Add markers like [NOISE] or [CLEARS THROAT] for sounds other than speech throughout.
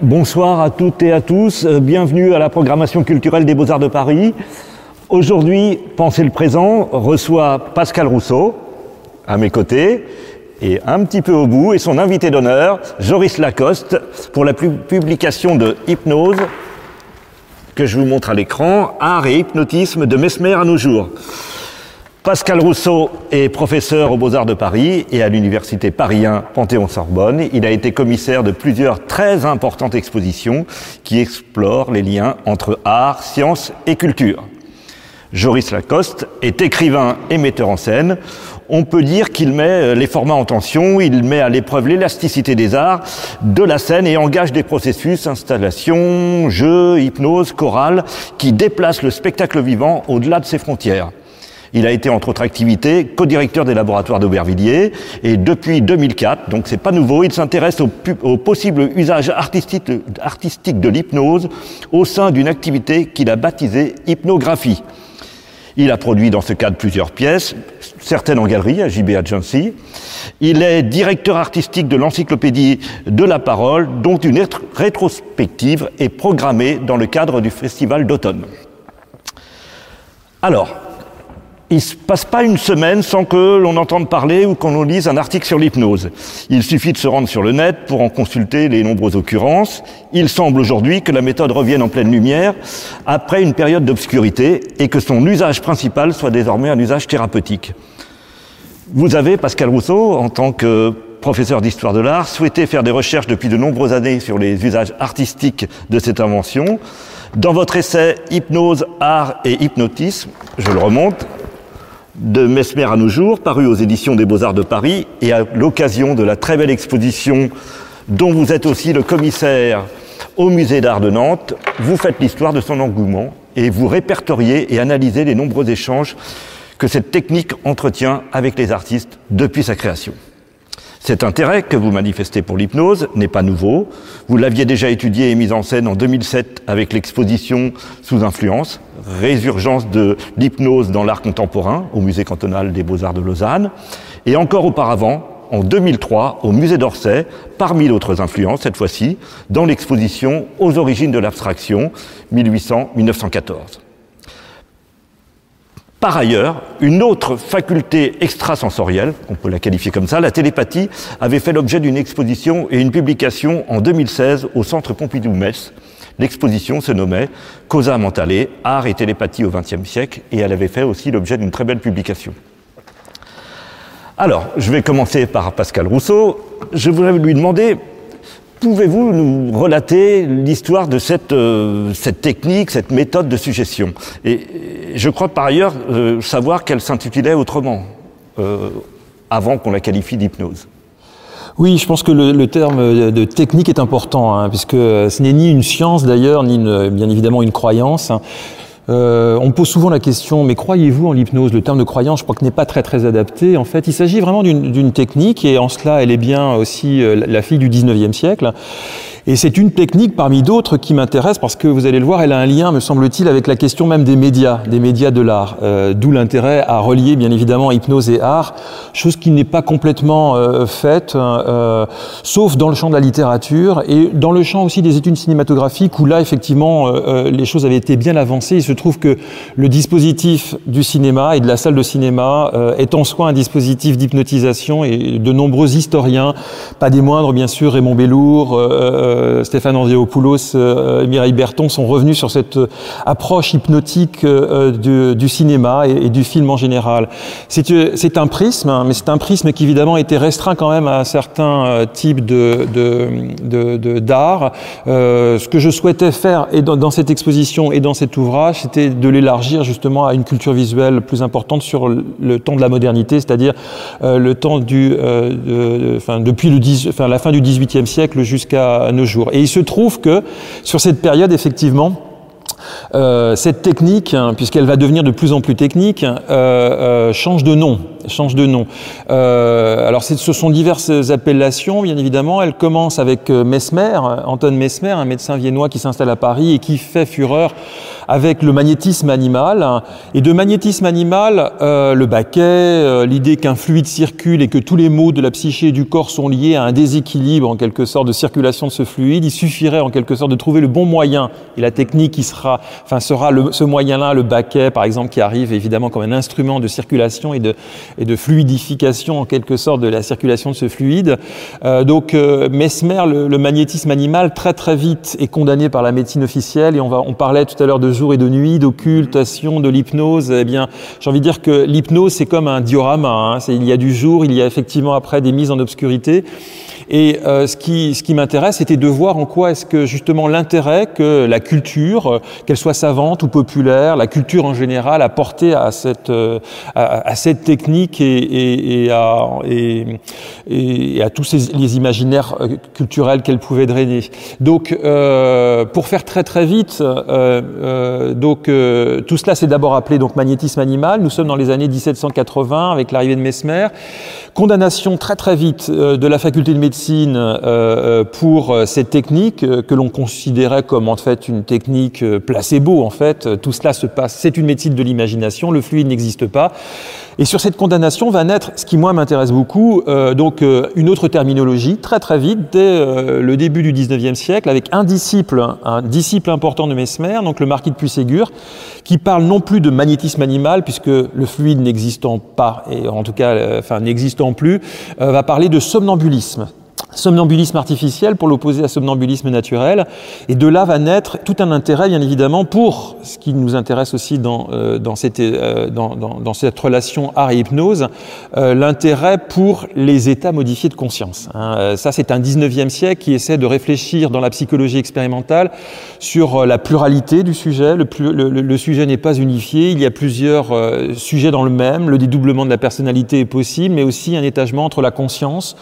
Bonsoir à toutes et à tous, euh, bienvenue à la programmation culturelle des Beaux-Arts de Paris. Aujourd'hui, Penser le présent reçoit Pascal Rousseau à mes côtés et un petit peu au bout et son invité d'honneur, Joris Lacoste, pour la publication de Hypnose que je vous montre à l'écran, Art et hypnotisme de Mesmer à nos jours. Pascal Rousseau est professeur aux Beaux-Arts de Paris et à l'Université Paris 1 Panthéon-Sorbonne. Il a été commissaire de plusieurs très importantes expositions qui explorent les liens entre art, science et culture. Joris Lacoste est écrivain et metteur en scène. On peut dire qu'il met les formats en tension, il met à l'épreuve l'élasticité des arts, de la scène et engage des processus, installation, jeu, hypnose, chorale, qui déplacent le spectacle vivant au-delà de ses frontières. Il a été, entre autres activités, co-directeur des laboratoires d'Aubervilliers et depuis 2004, donc c'est pas nouveau, il s'intéresse au, possible usage artistique de l'hypnose au sein d'une activité qu'il a baptisée hypnographie. Il a produit dans ce cadre plusieurs pièces, certaines en galerie à JB Agency. Il est directeur artistique de l'encyclopédie de la parole, dont une rétrospective est programmée dans le cadre du festival d'automne. Alors, il ne se passe pas une semaine sans que l'on entende parler ou qu'on lise un article sur l'hypnose. Il suffit de se rendre sur le net pour en consulter les nombreuses occurrences. Il semble aujourd'hui que la méthode revienne en pleine lumière après une période d'obscurité et que son usage principal soit désormais un usage thérapeutique. Vous avez, Pascal Rousseau, en tant que professeur d'histoire de l'art, souhaité faire des recherches depuis de nombreuses années sur les usages artistiques de cette invention. Dans votre essai Hypnose, art et hypnotisme, je le remonte, de Mesmer à nos jours, paru aux éditions des Beaux-Arts de Paris, et à l'occasion de la très belle exposition dont vous êtes aussi le commissaire au musée d'art de Nantes, vous faites l'histoire de son engouement et vous répertoriez et analysez les nombreux échanges que cette technique entretient avec les artistes depuis sa création. Cet intérêt que vous manifestez pour l'hypnose n'est pas nouveau. Vous l'aviez déjà étudié et mis en scène en 2007 avec l'exposition Sous influence, résurgence de l'hypnose dans l'art contemporain au musée cantonal des beaux-arts de Lausanne. Et encore auparavant, en 2003, au musée d'Orsay, parmi d'autres influences cette fois-ci, dans l'exposition Aux origines de l'abstraction 1800-1914. Par ailleurs, une autre faculté extrasensorielle, on peut la qualifier comme ça, la télépathie, avait fait l'objet d'une exposition et une publication en 2016 au Centre Pompidou-Metz. L'exposition se nommait Causa Mentale, art et télépathie au XXe siècle, et elle avait fait aussi l'objet d'une très belle publication. Alors, je vais commencer par Pascal Rousseau. Je voudrais lui demander Pouvez-vous nous relater l'histoire de cette, euh, technique, cette méthode de suggestion? Et je crois par ailleurs euh, savoir qu'elle s'intitulait autrement, euh, avant qu'on la qualifie d'hypnose. Oui, je pense que le, terme de technique est important, hein, puisque ce n'est ni une science d'ailleurs, ni bien évidemment une croyance. Hein. Euh, on pose souvent la question, mais croyez-vous en l'hypnose? Le terme de croyance, je crois que n'est pas très très adapté. En fait, il s'agit vraiment d'une technique, et en cela, elle est bien aussi euh, la fille du 19e siècle. Et c'est une technique parmi d'autres qui m'intéresse parce que vous allez le voir, elle a un lien, me semble-t-il, avec la question même des médias, des médias de l'art. Euh, D'où l'intérêt à relier, bien évidemment, hypnose et art, chose qui n'est pas complètement euh, faite, euh, sauf dans le champ de la littérature et dans le champ aussi des études cinématographiques où là, effectivement, les choses avaient été bien avancées. Il se trouve que le dispositif du cinéma et de la salle de cinéma est en soi un dispositif d'hypnotisation et de nombreux historiens, pas des moindres, bien sûr, Raymond Bellour, Stéphane Andréopoulos, euh, Mireille Berton sont revenus sur cette euh, approche hypnotique du, cinéma et, du film en général. C'est un prisme, hein, mais c'est un prisme qui évidemment était restreint quand même à certains types de d'art. Ce que je souhaitais faire et dans, cette exposition et dans cet ouvrage, c'était de l'élargir justement à une culture visuelle plus importante sur le temps de la modernité, c'est-à-dire le temps du, depuis le 10, enfin, la fin du XVIIIe siècle jusqu'à Et il se trouve que sur cette période, effectivement, euh, cette technique, hein, puisqu'elle va devenir de plus en plus technique, euh, euh, change de nom. Change de nom. alors ce sont diverses appellations, bien évidemment. Elle commence avec Mesmer, Anton Mesmer, un médecin viennois qui s'installe à Paris et qui fait fureur avec le magnétisme animal. Et de magnétisme animal, euh, le baquet, euh, l'idée qu'un fluide circule et que tous les maux de la psyché et du corps sont liés à un déséquilibre en quelque sorte de circulation de ce fluide, il suffirait en quelque sorte de trouver le bon moyen et la technique qui sera, enfin sera ce moyen-là, le baquet par exemple, qui arrive évidemment comme un instrument de circulation et de, et de fluidification en quelque sorte de la circulation de ce fluide. Euh, donc euh, Mesmer, le, magnétisme animal, très très vite est condamné par la médecine officielle et on parlait tout à l'heure de jour et de nuit, d'occultation, de l'hypnose, eh bien, j'ai envie de dire que l'hypnose, c'est comme un diorama. Hein. Il y a du jour, il y a effectivement après des mises en obscurité. Et euh, ce qui, ce qui m'intéresse, c'était de voir en quoi est-ce que justement l'intérêt que la culture, qu'elle soit savante ou populaire, la culture en général, a porté à, cette technique et, à, tous les imaginaires euh, culturels qu'elle pouvait drainer. Donc, euh, pour faire très très vite, donc tout cela c'est d'abord appelé donc magnétisme animal. Nous sommes dans les années 1780 avec l'arrivée de Mesmer. Condamnation très très vite de la faculté de médecine euh, euh, pour euh, cette technique que l'on considérait comme en fait une technique placebo. En fait, tout cela se passe. C'est une médecine de l'imagination. Le fluide n'existe pas. Et sur cette condamnation va naître, ce qui moi m'intéresse beaucoup, euh, donc euh, une autre terminologie très très vite dès euh, le début du 19e siècle avec un disciple, un disciple important de Mesmer, donc le marquis de Puységur, qui parle non plus de magnétisme animal puisque le fluide n'existant pas et en tout cas enfin n'existant plus, va parler de somnambulisme somnambulisme artificiel pour l'opposer à somnambulisme naturel. Et de là va naître tout un intérêt, bien évidemment, pour ce qui nous intéresse aussi dans, euh, euh, cette relation art et hypnose, euh, l'intérêt pour les états modifiés de conscience. Hein. Ça, c'est un 19e siècle qui essaie de réfléchir dans la psychologie expérimentale sur la pluralité du sujet. Le, le sujet n'est pas unifié, il y a plusieurs sujets dans le même. Le dédoublement de la personnalité est possible, mais aussi un étagement entre la conscience,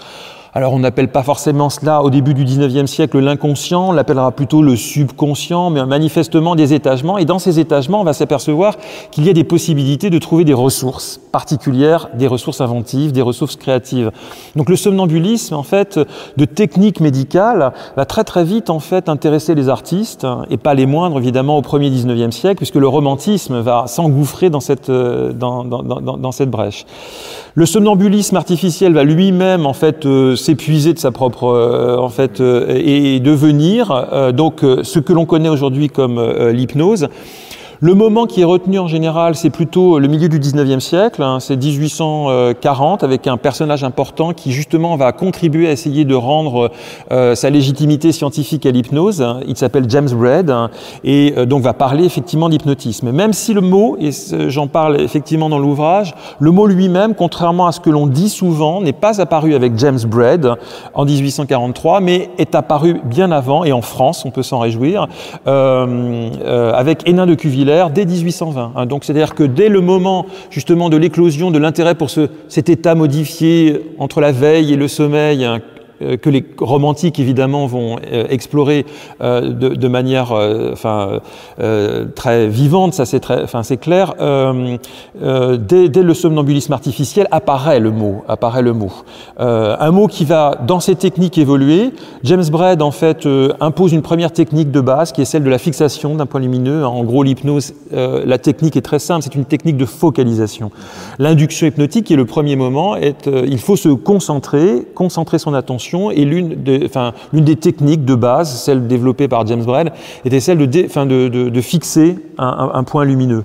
alors on n'appelle pas forcément cela au début du 19e siècle l'inconscient, on l'appellera plutôt le subconscient, mais manifestement des étagements. Et dans ces étagements, on va s'apercevoir qu'il y a des possibilités de trouver des ressources particulières, des ressources inventives, des ressources créatives. Donc le somnambulisme, en fait, de technique médicale, va très très vite en fait intéresser les artistes, et pas les moindres évidemment au premier 19e siècle, puisque le romantisme va s'engouffrer dans cette, dans, dans, dans, dans cette brèche. Le somnambulisme artificiel va lui-même en fait euh, s'épuiser de sa propre euh, en fait euh, et devenir euh, donc ce que l'on connaît aujourd'hui comme l'hypnose le moment qui est retenu en général, c'est plutôt le milieu du 19e siècle, hein, c'est 1840, avec un personnage important qui justement va contribuer à essayer de rendre euh, sa légitimité scientifique à l'hypnose. Il s'appelle James Braid hein, et euh, donc va parler effectivement d'hypnotisme. Même si le mot, et j'en parle effectivement dans l'ouvrage, le mot lui-même, contrairement à ce que l'on dit souvent, n'est pas apparu avec James Braid en 1843, mais est apparu bien avant et en France, on peut s'en réjouir, euh, avec Hénin de Cuvier dès 1820. Hein. Donc c'est-à-dire que dès le moment justement de l'éclosion de l'intérêt pour ce, cet état modifié entre la veille et le sommeil, hein, que les romantiques évidemment vont euh, explorer euh, de, manière enfin très vivante, ça c'est très, enfin c'est clair. Dès, le somnambulisme artificiel apparaît le mot, apparaît le mot. un mot qui va dans ces techniques évoluer. James Braid en fait impose une première technique de base qui est celle de la fixation d'un point lumineux. En gros, l'hypnose, la technique est très simple, c'est une technique de focalisation. L'induction hypnotique, qui est le premier moment, il faut se concentrer, concentrer son attention et l'une des, techniques de base, celle développée par James Braid, était celle de, fixer un point lumineux.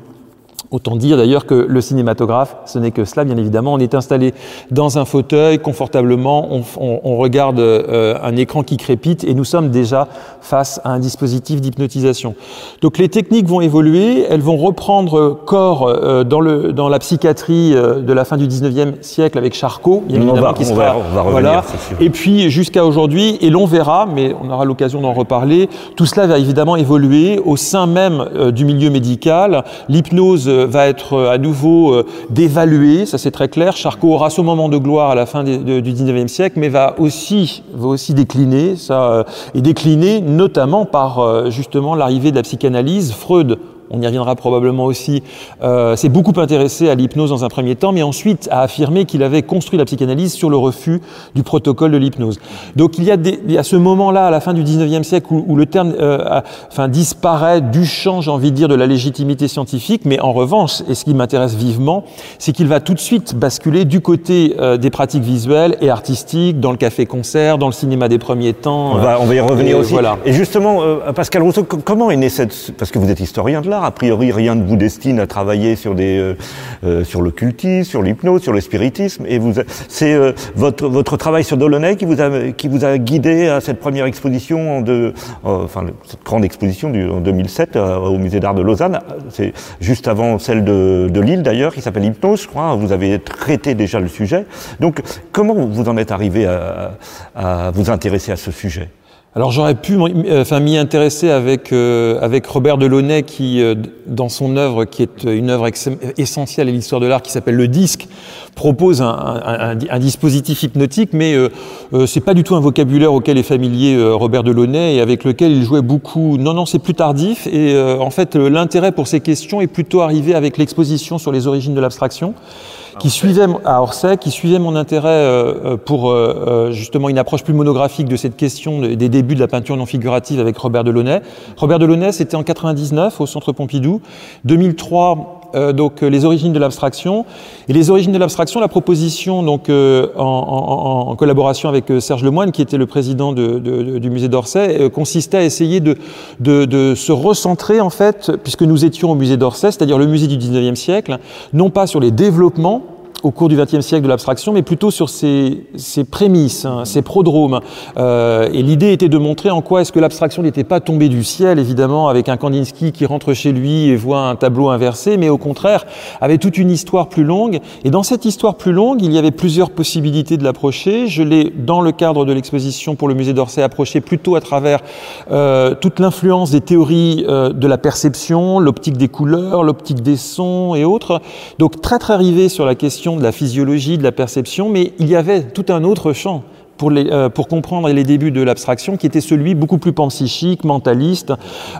Autant dire d'ailleurs que le cinématographe, ce n'est que cela, bien évidemment. On est installé dans un fauteuil confortablement, on, on, on regarde euh, un écran qui crépite et nous sommes déjà face à un dispositif d'hypnotisation. Donc les techniques vont évoluer, elles vont reprendre corps euh, dans, le, dans la psychiatrie euh, de la fin du 19e siècle avec Charcot, bien évidemment, on va, qui sera, on va, revenir, voilà. Et puis jusqu'à aujourd'hui, et l'on verra, mais on aura l'occasion d'en reparler, tout cela va évidemment évoluer au sein même euh, du milieu médical. L'hypnose va être euh, à nouveau euh, dévalué, ça c'est très clair. Charcot aura son moment de gloire à la fin du 19e siècle, mais va aussi, décliner, ça, euh, et décliner notamment par justement l'arrivée de la psychanalyse. Freud on y reviendra probablement aussi, euh, s'est beaucoup intéressé à l'hypnose dans un premier temps, mais ensuite a affirmé qu'il avait construit la psychanalyse sur le refus du protocole de l'hypnose. Donc il y a, des, il y a ce moment-là, à la fin du 19e siècle, où, où le terme euh, enfin, disparaît du champ, j'ai envie de dire, de la légitimité scientifique, mais en revanche, et ce qui m'intéresse vivement, c'est qu'il va tout de suite basculer du côté euh, des pratiques visuelles et artistiques, dans le café-concert, dans le cinéma des premiers temps. On va, on va y revenir aussi. Voilà. Et justement, euh, Pascal Rousseau, comment est né cette... Parce que vous êtes historien de l'art, a priori rien ne vous destine à travailler sur, des, euh, euh sur l'occultisme, sur l'hypnose, sur le spiritisme, et c'est euh, votre, votre travail sur Delaunay qui vous, a, qui vous a guidé à cette première exposition, de, enfin cette grande exposition du, en 2007 au Musée d'Art de Lausanne, c'est juste avant celle de, de Lille d'ailleurs, qui s'appelle Hypnose, je crois, vous avez traité déjà le sujet. Donc comment vous en êtes arrivé à vous intéresser à ce sujet? Alors j'aurais pu enfin, m'y intéresser avec, euh, Robert Delaunay qui, euh, dans son œuvre, qui est une œuvre essentielle à l'histoire de l'art, qui s'appelle Le Disque, propose un, dispositif hypnotique, mais euh, euh, c'est pas du tout un vocabulaire auquel est familier euh, Robert Delaunay et avec lequel il jouait beaucoup. Non, non, c'est plus tardif. Et en fait, l'intérêt pour ces questions est plutôt arrivé avec l'exposition sur les origines de l'abstraction qui suivait à Orsay, qui suivait mon intérêt euh, pour euh, justement une approche plus monographique de cette question des débuts de la peinture non figurative avec Robert Delaunay. Robert Delaunay, c'était en 99 au Centre Pompidou. 2003, euh, donc les origines de l'abstraction. Et les origines de l'abstraction, la proposition donc euh, en, collaboration avec Serge Lemoine, qui était le président de, de, du musée d'Orsay, euh, consistait à essayer de, de, se recentrer en fait, puisque nous étions au musée d'Orsay, c'est-à-dire le musée du 19e siècle, non pas sur les développements au cours du XXe siècle de l'abstraction, mais plutôt sur ses, ses prémices, hein, ses prodromes. Euh, et l'idée était de montrer en quoi est-ce que l'abstraction n'était pas tombée du ciel, évidemment, avec un Kandinsky qui rentre chez lui et voit un tableau inversé, mais au contraire, avait toute une histoire plus longue. Et dans cette histoire plus longue, il y avait plusieurs possibilités de l'approcher. Je l'ai, dans le cadre de l'exposition pour le musée d'Orsay, approché plutôt à travers euh, toute l'influence des théories euh, de la perception, l'optique des couleurs, l'optique des sons et autres. Donc très très rivé sur la question de la physiologie, de la perception, mais il y avait tout un autre champ euh, pour comprendre les débuts de l'abstraction, qui était celui beaucoup plus panpsychique, mentaliste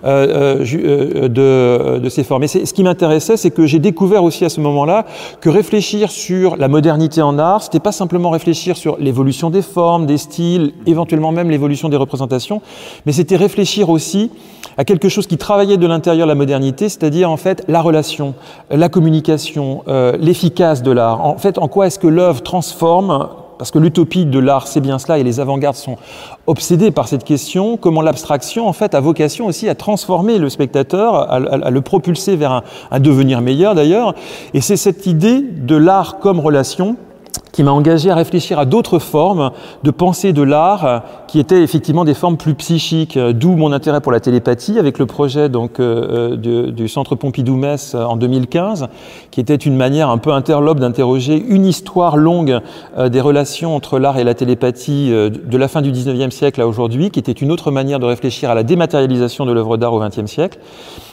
euh, euh, de, ces formes. Et ce qui m'intéressait, c'est que j'ai découvert aussi à ce moment-là que réfléchir sur la modernité en art, c'était pas simplement réfléchir sur l'évolution des formes, des styles, éventuellement même l'évolution des représentations, mais c'était réfléchir aussi à quelque chose qui travaillait de l'intérieur la modernité, c'est-à-dire en fait la relation, la communication, l'efficace de l'art. En fait, en quoi est-ce que l'œuvre transforme parce que l'utopie de l'art, c'est bien cela, et les avant-gardes sont obsédés par cette question, comment l'abstraction, en fait, a vocation aussi à transformer le spectateur, à, le propulser vers un devenir meilleur d'ailleurs. Et c'est cette idée de l'art comme relation qui m'a engagé à réfléchir à d'autres formes de pensée de l'art qui étaient effectivement des formes plus psychiques, d'où mon intérêt pour la télépathie avec le projet donc euh, du, du, centre Pompidou-Metz en 2015, qui était une manière un peu interlope d'interroger une histoire longue euh, des relations entre l'art et la télépathie euh, de la fin du 19e siècle à aujourd'hui, qui était une autre manière de réfléchir à la dématérialisation de l'œuvre d'art au 20e siècle.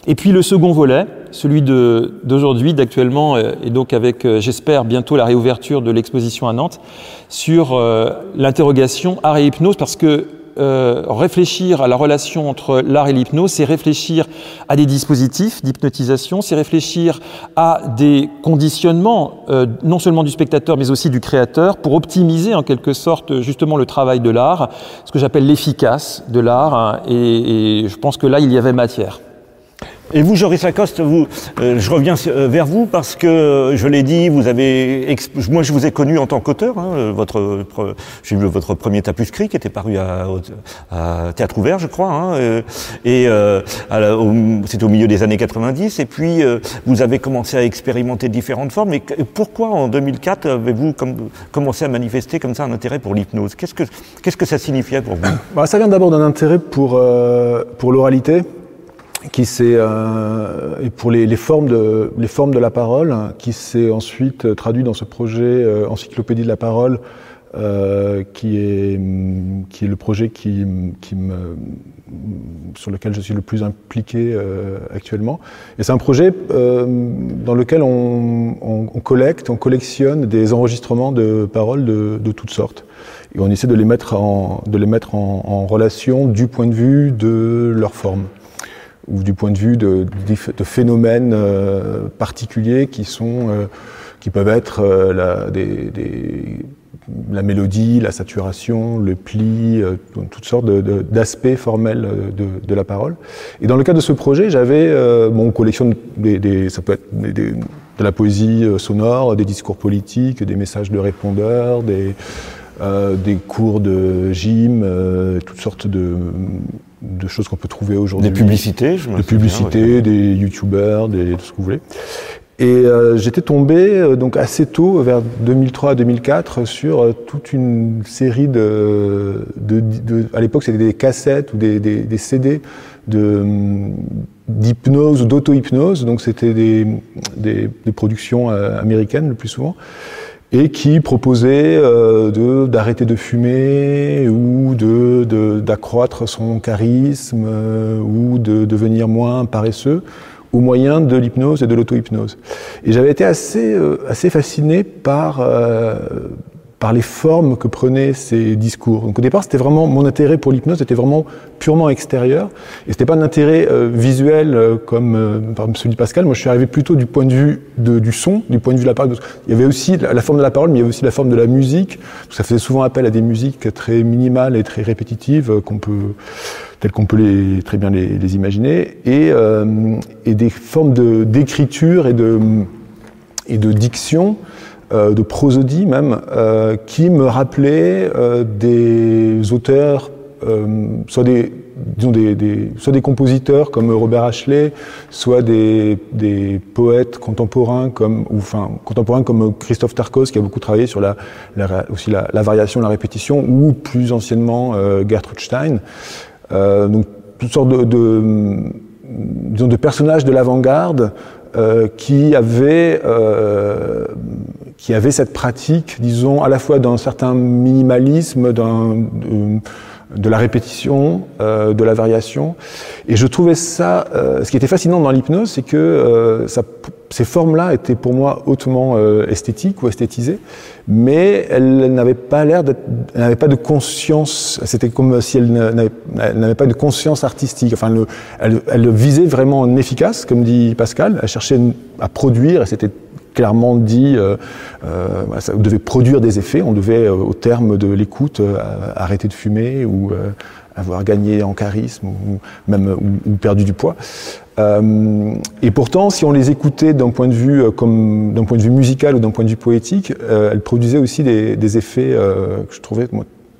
Et puis le second volet, celui d'aujourd'hui, d'actuellement, euh, et donc avec, euh, j'espère, bientôt la réouverture de l'exposition à Nantes, sur euh, l'interrogation art et hypnose, parce que réfléchir à la relation entre l'art et l'hypnose, c'est réfléchir à des dispositifs d'hypnotisation, c'est réfléchir à des conditionnements, non seulement du spectateur, mais aussi du créateur, pour optimiser en quelque sorte justement le travail de l'art, ce que j'appelle l'efficace de l'art, hein, et je pense que là, il y avait matière. Et vous, Joris Lacoste, vous, euh, je reviens euh, vers vous parce que je l'ai dit, vous avez, moi je vous ai connu en tant qu'auteur. Hein, votre, j'ai vu votre premier tapuscrit qui était paru à, à Théâtre Ouvert, je crois, hein, euh, et euh, c'était au milieu des années 90. Et puis vous avez commencé à expérimenter différentes formes. Mais pourquoi en 2004 avez-vous commencé à manifester comme ça un intérêt pour l'hypnose? Qu'est-ce que qu'est-ce que ça signifiait pour vous? Bah, Ça vient d'abord d'un intérêt pour pour l'oralité qui s'est euh, et pour les, les, formes de les formes de la parole qui s'est ensuite traduit dans ce projet euh, encyclopédie de la parole euh, qui est qui est le projet qui, qui me sur lequel je suis le plus impliqué euh, actuellement. Et c'est un projet euh, dans lequel on, on, on, collecte on collectionne des enregistrements de paroles de, de toutes sortes. Et on essaie de les mettre en de les mettre en, en relation du point de vue de leur forme ou du point de vue de, phénomènes particuliers qui sont qui peuvent être des, la mélodie, la saturation, le pli, euh, toutes sortes d'aspects formels de, la parole. Et dans le cadre de ce projet, j'avais euh, mon collection des, ça peut être de la poésie euh, sonore, des discours politiques, des messages de répondeurs, des, euh, des cours de gym, euh, toutes sortes de, de choses qu'on peut trouver aujourd'hui. Des publicités, je me Des publicités, des youtubeurs, des, tout ce que vous voulez. Et euh, j'étais tombé donc assez tôt, vers 2003-2004, sur toute une série de, de, de à l'époque c'était des cassettes ou des, des, des CD de d'hypnose ou d'auto-hypnose, donc c'était des, des, des, productions américaines le plus souvent, et qui proposaient euh, d'arrêter de, fumer ou de d'accroître son charisme ou de devenir moins paresseux au moyen de l'hypnose et de l'auto-hypnose. Et j'avais été assez, euh, assez fasciné par, euh, par les formes que prenaient ces discours. Donc au départ, c'était vraiment mon intérêt pour l'hypnose, était vraiment purement extérieur, et c'était pas un intérêt euh, visuel euh, comme euh, par celui de Pascal. Moi, je suis arrivé plutôt du point de vue de, du son, du point de vue de la parole. Il y avait aussi la, forme de la parole, mais il y avait aussi la forme de la musique. Ça faisait souvent appel à des musiques très minimales et très répétitives qu'on peut telles qu'on peut les, très bien les, les imaginer, et, euh, et, des formes d'écriture et de, et de diction euh, de prosodie même, euh, qui me rappelait euh, des auteurs, soit des, disons des, compositeurs comme Robert Ashley, soit des, poètes contemporains comme, ou enfin contemporains comme Christophe Tarkos qui a beaucoup travaillé sur la, variation, la répétition, ou plus anciennement Gertrude Stein. donc toutes sortes de, de, personnages de l'avant-garde qui avaient qui avait cette pratique, disons, à la fois d'un certain minimalisme, d'un, de, de, la répétition, euh, de la variation. Et je trouvais ça, euh, ce qui était fascinant dans l'hypnose, c'est que euh, ça, ces formes-là étaient pour moi hautement euh, esthétiques ou esthétisées, mais elles n'avaient pas l'air d'être, n'avaient pas de conscience, c'était comme si elles n'avaient pas de conscience artistique. Enfin, le, elles, elles visaient vraiment en efficace, comme dit Pascal, elles cherchaient à produire, et c'était clairement dit, euh, euh, ça devait produire des effets. On devait, euh, au terme de l'écoute, arrêter de fumer ou avoir gagné en charisme ou même perdu du poids. et pourtant, si on les écoutait d'un point de vue comme d'un point de vue musical ou d'un point de vue poétique, elles produisaient aussi des, effets je trouvais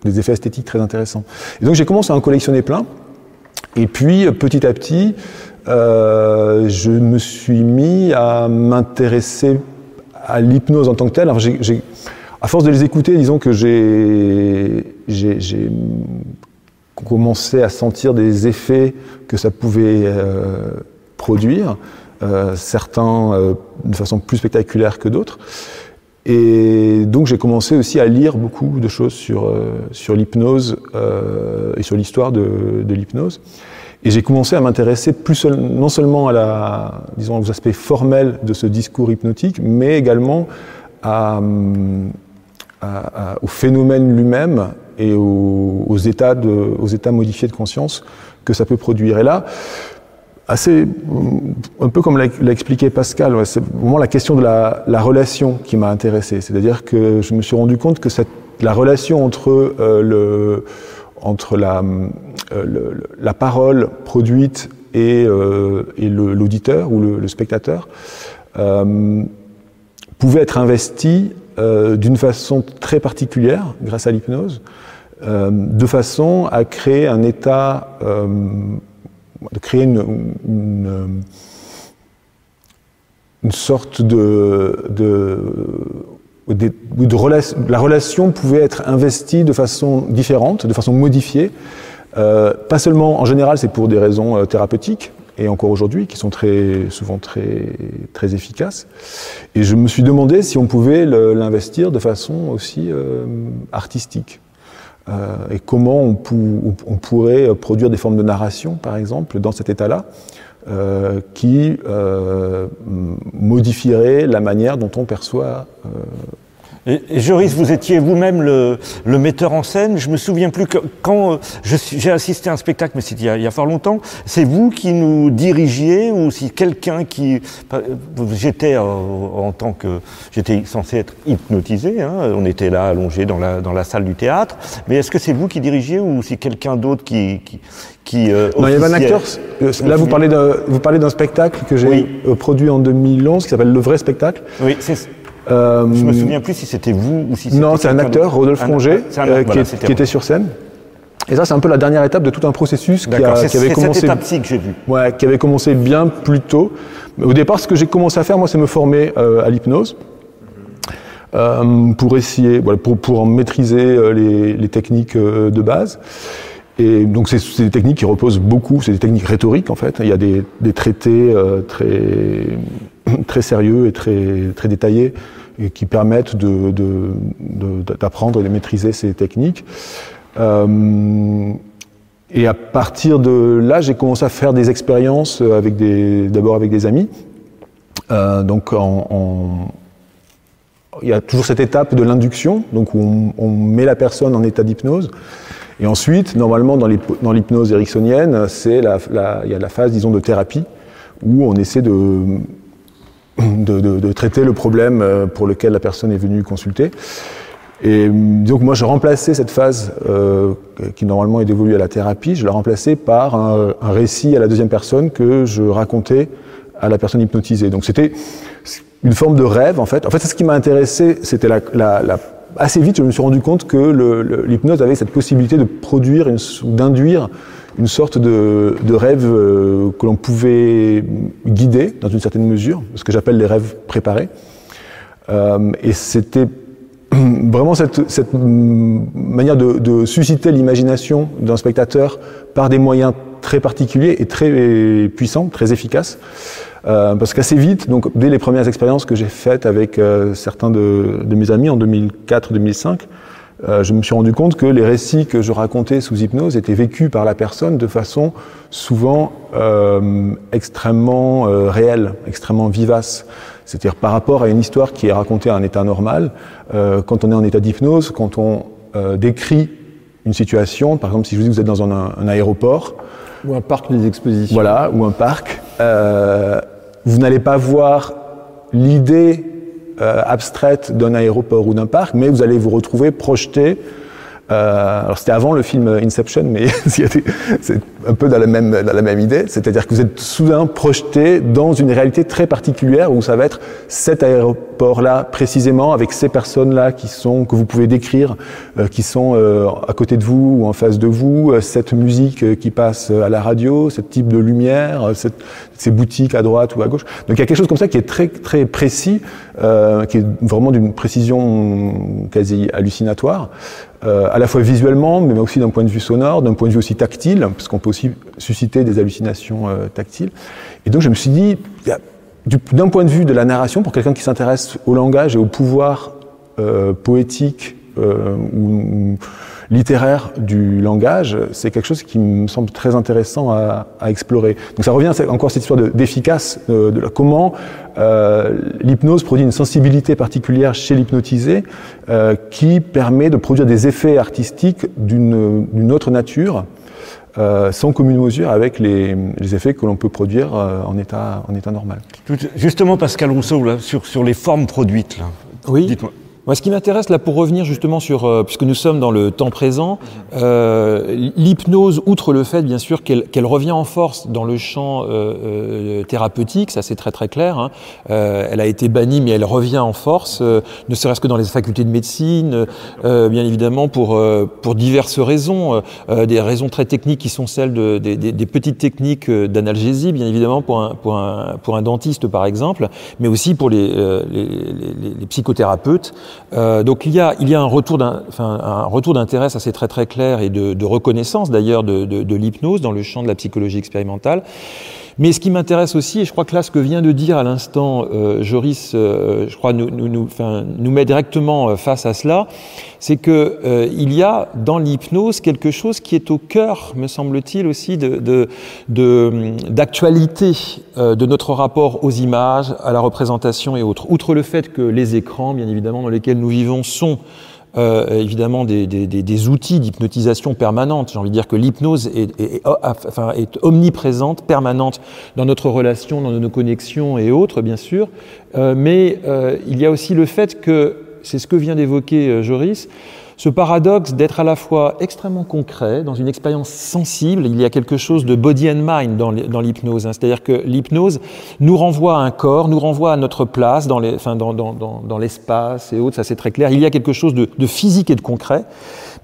des effets esthétiques très intéressants. Et donc j'ai commencé à en collectionner plein. Et puis petit à petit, euh, je me suis mis à m'intéresser à l'hypnose en tant que telle. Alors, à force de les écouter, disons que j'ai, commencé à sentir des effets que ça pouvait euh, produire, euh, certains de façon plus spectaculaire que d'autres. Et donc j'ai commencé aussi à lire beaucoup de choses sur, l'hypnose et sur l'histoire de l'hypnose. Et j'ai commencé à m'intéresser plus non seulement à la, disons, aux aspects formels de ce discours hypnotique, mais également à, à, à, au phénomène lui-même et aux, aux, états de, aux états modifiés de conscience que ça peut produire. Et là, assez, un peu comme l'a expliqué Pascal, ouais, c'est vraiment la question de la, la relation qui m'a intéressé. C'est-à-dire que je me suis rendu compte que cette, la relation entre euh, le entre la, euh, la parole produite et, euh, et l'auditeur ou le, spectateur euh, pouvait être investi d'une façon très particulière grâce à l'hypnose, de façon à créer un état, de créer une, une, une sorte de, de relation, la relation pouvait être investie de façon différente, de façon modifiée. Euh, pas seulement, en général, c'est pour des raisons euh, thérapeutiques, et encore aujourd'hui, qui sont très, souvent très, très efficaces. Et je me suis demandé si on pouvait l'investir de façon aussi euh, artistique. Et comment on, pourrait produire des formes de narration, par exemple, dans cet état-là, euh, qui euh, modifierait la manière dont on perçoit Et, Joris, vous étiez vous-même le, metteur en scène. Je me souviens plus que quand euh, j'ai assisté à un spectacle, mais c'était il, y a fort longtemps. C'est vous qui nous dirigiez ou si quelqu'un qui j'étais euh, en tant que j'étais censé être hypnotisé. Hein, on était là allongé dans la dans la salle du théâtre. Mais est-ce que c'est vous qui dirigiez ou c'est quelqu'un d'autre qui, qui euh, non, il y avait un acteur. Là, vous parlez d'un, vous parlez d'un spectacle que j'ai produit en 2011 qui s'appelle Le Vrai Spectacle. Oui, c'est euh, je me souviens plus si c'était vous ou si c'était. Non, c'est un acteur, Rodolphe Ronget, euh, qui, était sur scène. Et ça, c'est un peu la dernière étape de tout un processus qui, a, qui avait commencé. Cette que j'ai vu. Ouais, qui avait commencé bien plus tôt. Au départ, ce que j'ai commencé à faire, moi, c'est me former euh, à l'hypnose. Euh, pour essayer, voilà, pour, pour en maîtriser euh, les, les, techniques de base. Et donc c'est des techniques qui reposent beaucoup, c'est des techniques rhétoriques en fait. Il y a des, des traités très très sérieux et très très détaillés et qui permettent d'apprendre et de maîtriser ces techniques. Euh, et à partir de là, j'ai commencé à faire des expériences avec d'abord avec des amis. Euh, donc, en, il y a toujours cette étape de l'induction, donc où on, met la personne en état d'hypnose. Et ensuite, normalement, dans l'hypnose ericksonienne, c'est la, la, il y a la phase, disons, de thérapie, où on essaie de de, de, de, traiter le problème euh, pour lequel la personne est venue consulter. Et donc moi, je remplaçais cette phase euh, qui normalement est dévolue à la thérapie, je la remplaçais par un, récit à la deuxième personne que je racontais à la personne hypnotisée. Donc c'était une forme de rêve en fait. En fait, ce qui m'a intéressé, c'était la, la, la, assez vite, je me suis rendu compte que l'hypnose avait cette possibilité de produire d'induire une sorte de, de rêve euh, que l'on pouvait guider dans une certaine mesure, ce que j'appelle les rêves préparés. Euh, et c'était [CLEARS THROAT] vraiment cette, cette manière de, susciter l'imagination d'un spectateur par des moyens très particuliers et très puissants, très efficaces. Euh, parce qu'assez vite, donc dès les premières expériences que j'ai faites avec certains de, de, mes amis en 2004-2005, euh, je me suis rendu compte que les récits que je racontais sous hypnose étaient vécus par la personne de façon souvent euh, extrêmement euh, réelle, extrêmement vivace. C'est-à-dire par rapport à une histoire qui est racontée à un état normal, quand on est en état d'hypnose, quand on décrit une situation, par exemple si je vous dis que vous êtes dans un, un aéroport, ou un parc des expositions, voilà, ou un parc, vous n'allez pas voir l'idée abstraite d'un aéroport ou d'un parc, mais vous allez vous retrouver projeté euh, alors c'était avant le film Inception, mais [LAUGHS] c'est un peu dans la même, dans la même idée. C'est-à-dire que vous êtes soudain projeté dans une réalité très particulière où ça va être cet aéroport-là précisément avec ces personnes-là qui sont que vous pouvez décrire, euh, qui sont euh, à côté de vous ou en face de vous, euh, cette musique qui passe à la radio, ce type de lumière, ces boutiques à droite ou à gauche. Donc il y a quelque chose comme ça qui est très très précis, qui est vraiment d'une précision quasi hallucinatoire euh, à la fois visuellement, mais aussi d'un point de vue sonore, d'un point de vue aussi tactile, parce qu'on peut aussi susciter des hallucinations euh, tactiles. Et donc je me suis dit, d'un point de vue de la narration, pour quelqu'un qui s'intéresse au langage et au pouvoir euh, poétique littéraire du langage, c'est quelque chose qui me semble très intéressant à, à explorer. Donc ça revient encore à cette histoire d'efficace, de, de, de, comment euh, l'hypnose produit une sensibilité particulière chez l'hypnotisé euh, qui permet de produire des effets artistiques d'une autre nature. Euh, sans commune mesure avec les, les effets que l'on peut produire euh, en, état, en état normal. Justement, Pascal Rousseau, là, sur, sur les formes produites, là. oui. dites-moi. Moi, ce qui m'intéresse là, pour revenir justement sur, euh, puisque nous sommes dans le temps présent, euh, l'hypnose, outre le fait bien sûr qu'elle qu revient en force dans le champ euh, euh thérapeutique, ça c'est très très clair. Hein, euh, elle a été bannie, mais elle revient en force, ne serait-ce que dans les facultés de médecine, bien évidemment pour pour diverses raisons, des raisons très techniques qui sont celles de, des, des, petites techniques d'analgésie, bien évidemment pour un pour un pour un dentiste par exemple, mais aussi pour les, les, les psychothérapeutes. Euh, donc il y a, un retour d'intérêt, ça c'est très très clair, et de, reconnaissance d'ailleurs de l'hypnose dans le champ de la psychologie expérimentale. Mais ce qui m'intéresse aussi, et je crois que là, ce que vient de dire à l'instant euh, Joris, euh, je crois, nous, nous, nous, nous met directement euh, face à cela, c'est que euh, il y a dans l'hypnose quelque chose qui est au cœur, me semble-t-il, aussi d'actualité de, de, euh, de, notre rapport aux images, à la représentation et autres. Outre le fait que les écrans, bien évidemment, dans lesquels nous vivons, sont euh, évidemment des, des, outils d'hypnotisation permanente. J'ai envie de dire que l'hypnose est, est, est, enfin, est, omniprésente, permanente dans notre relation, dans nos connexions et autres, bien sûr. Euh, mais euh, il y a aussi le fait que, c'est ce que vient d'évoquer Joris, ce paradoxe d'être à la fois extrêmement concret, dans une expérience sensible, il y a quelque chose de body and mind dans l'hypnose, hein, c'est-à-dire que l'hypnose nous renvoie à un corps, nous renvoie à notre place dans l'espace et autres, ça c'est très clair. Il y a quelque chose de physique et de concret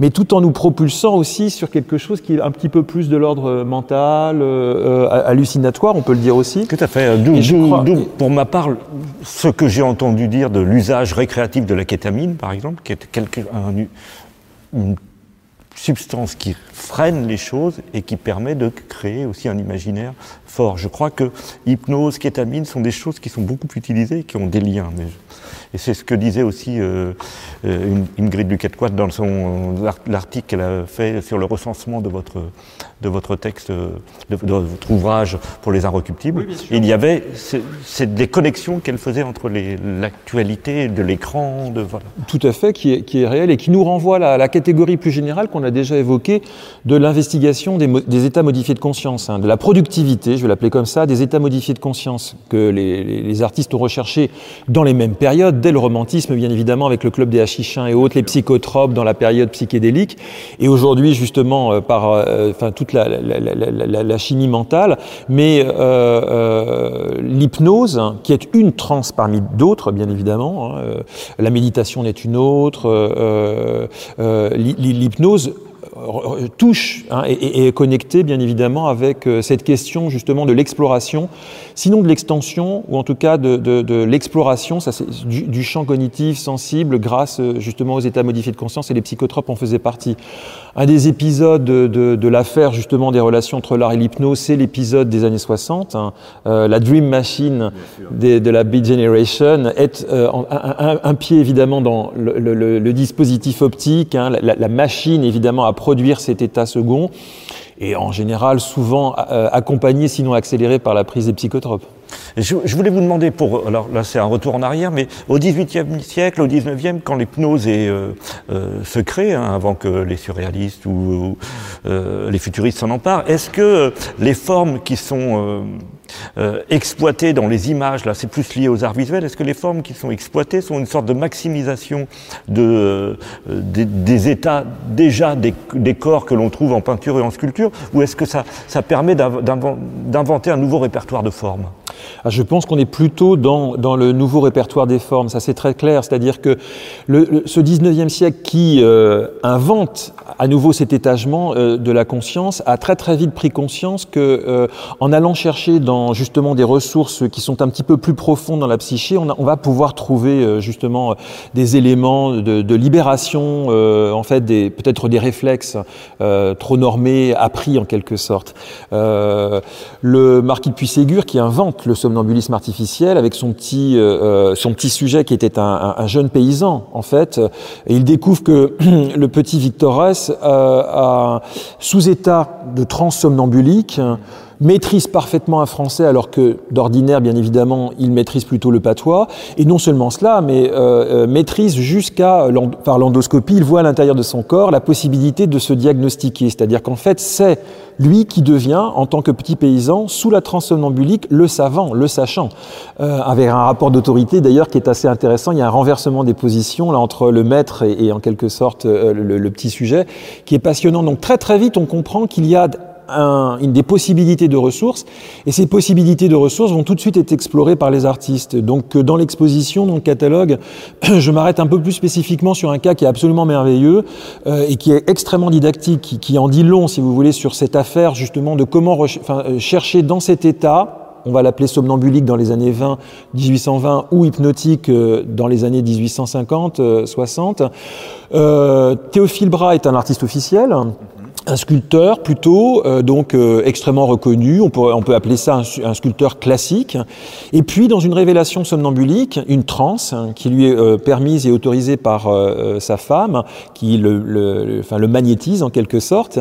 mais tout en nous propulsant aussi sur quelque chose qui est un petit peu plus de l'ordre mental, euh, hallucinatoire, on peut le dire aussi. Tout à fait. D'où, crois... pour ma part, ce que j'ai entendu dire de l'usage récréatif de la kétamine, par exemple, qui est quelque, un, une substance qui freine les choses et qui permet de créer aussi un imaginaire fort. Je crois que hypnose, kétamine sont des choses qui sont beaucoup utilisées et qui ont des liens. Mais et c'est ce que disait aussi euh, euh Ingrid Duquette-Quat dans son l'article qu'elle a fait sur le recensement de votre de votre texte, de, de votre ouvrage pour les inrecuptibles. Oui, Il y avait c'est des connexions qu'elle faisait entre l'actualité de l'écran, de voilà. Tout à fait, qui est, qui est réel et qui nous renvoie à la, à la catégorie plus générale qu'on a déjà évoquée de l'investigation des, des, états modifiés de conscience, hein, de la productivité, je vais l'appeler comme ça, des états modifiés de conscience que les, les, les artistes ont recherché dans les mêmes périodes dès le romantisme, bien évidemment, avec le club des hachichins et autres, les psychotropes dans la période psychédélique, et aujourd'hui, justement, euh, par euh, enfin, toute la, chimie mentale, mais euh, euh, l'hypnose, qui est une transe parmi d'autres, bien évidemment, hein, la méditation n'est une autre, l'hypnose touche hein, et, est connecté bien évidemment avec euh, cette question justement de l'exploration, sinon de l'extension ou en tout cas de, l'exploration, du, champ cognitif sensible grâce euh, justement aux états modifiés de conscience et les psychotropes en faisaient partie. Un des épisodes de, de, de l'affaire justement des relations entre l'art et l'hypnose, c'est l'épisode des années 60, hein, euh, la Dream Machine des, de la Beat Generation est euh, un, un, un, pied évidemment dans le, le, le dispositif optique, hein, la, la, machine évidemment à produire cet état second, et en général souvent euh, accompagné, sinon accéléré par la prise des psychotropes. Je, voulais vous demander, pour, alors là c'est un retour en arrière, mais au XVIIIe siècle, au XIXe, quand l'hypnose euh, euh, se crée, hein, avant que les surréalistes ou, euh, les futuristes s'en emparent, est-ce que les formes qui sont euh, exploitées dans les images, là c'est plus lié aux arts visuels, est-ce que les formes qui sont exploitées sont une sorte de maximisation de, euh, des, des, états déjà des, des corps que l'on trouve en peinture et en sculpture, ou est-ce que ça, ça permet d'inventer un nouveau répertoire de formes? Ah, je pense qu'on est plutôt dans, dans, le nouveau répertoire des formes, ça c'est très clair, c'est-à-dire que ce 19e siècle qui euh, invente à nouveau cet étagement euh, de la conscience a très très vite pris conscience que euh, en allant chercher dans justement des ressources qui sont un petit peu plus profondes dans la psyché, on, va pouvoir trouver justement des éléments de, libération, en fait peut-être des réflexes trop normés, appris en quelque sorte. le marquis de Puységur qui invente le somnambulisme artificiel avec son petit son petit sujet qui était un, un, un, jeune paysan en fait, et il découvre que [CLEARS THROAT] le petit Victorès euh, sous état de transe somnambulique, maîtrise parfaitement un français alors que d'ordinaire, bien évidemment, il maîtrise plutôt le patois. Et non seulement cela, mais euh, euh maîtrise jusqu'à, par l'endoscopie, il voit à l'intérieur de son corps la possibilité de se diagnostiquer. C'est-à-dire qu'en fait, c'est lui qui devient, en tant que petit paysan, sous la somnambulique, le savant, le sachant. Euh, avec un rapport d'autorité d'ailleurs qui est assez intéressant. Il y a un renversement des positions là entre le maître et, en quelque sorte le, le petit sujet qui est passionnant. Donc très très vite, on comprend qu'il y a un, une des possibilités de ressources, et ces possibilités de ressources vont tout de suite être explorées par les artistes. Donc dans l'exposition, dans le catalogue, [CLEARS THROAT] je m'arrête un peu plus spécifiquement sur un cas qui est absolument merveilleux euh, et qui est extrêmement didactique, qui, qui, en dit long, si vous voulez, sur cette affaire justement de comment enfin, euh, chercher dans cet état on va l'appeler somnambulique dans les années 20, 1820 ou hypnotique euh, dans les années 1850, 60. Euh, Théophile Bras est un artiste officiel un sculpteur plutôt, euh, donc euh, extrêmement reconnu, on peut, on peut appeler ça un, sculpteur classique, et puis dans une révélation somnambulique, une transe hein, qui lui est euh, permise et autorisée par sa femme, qui le, le, enfin, le magnétise en quelque sorte,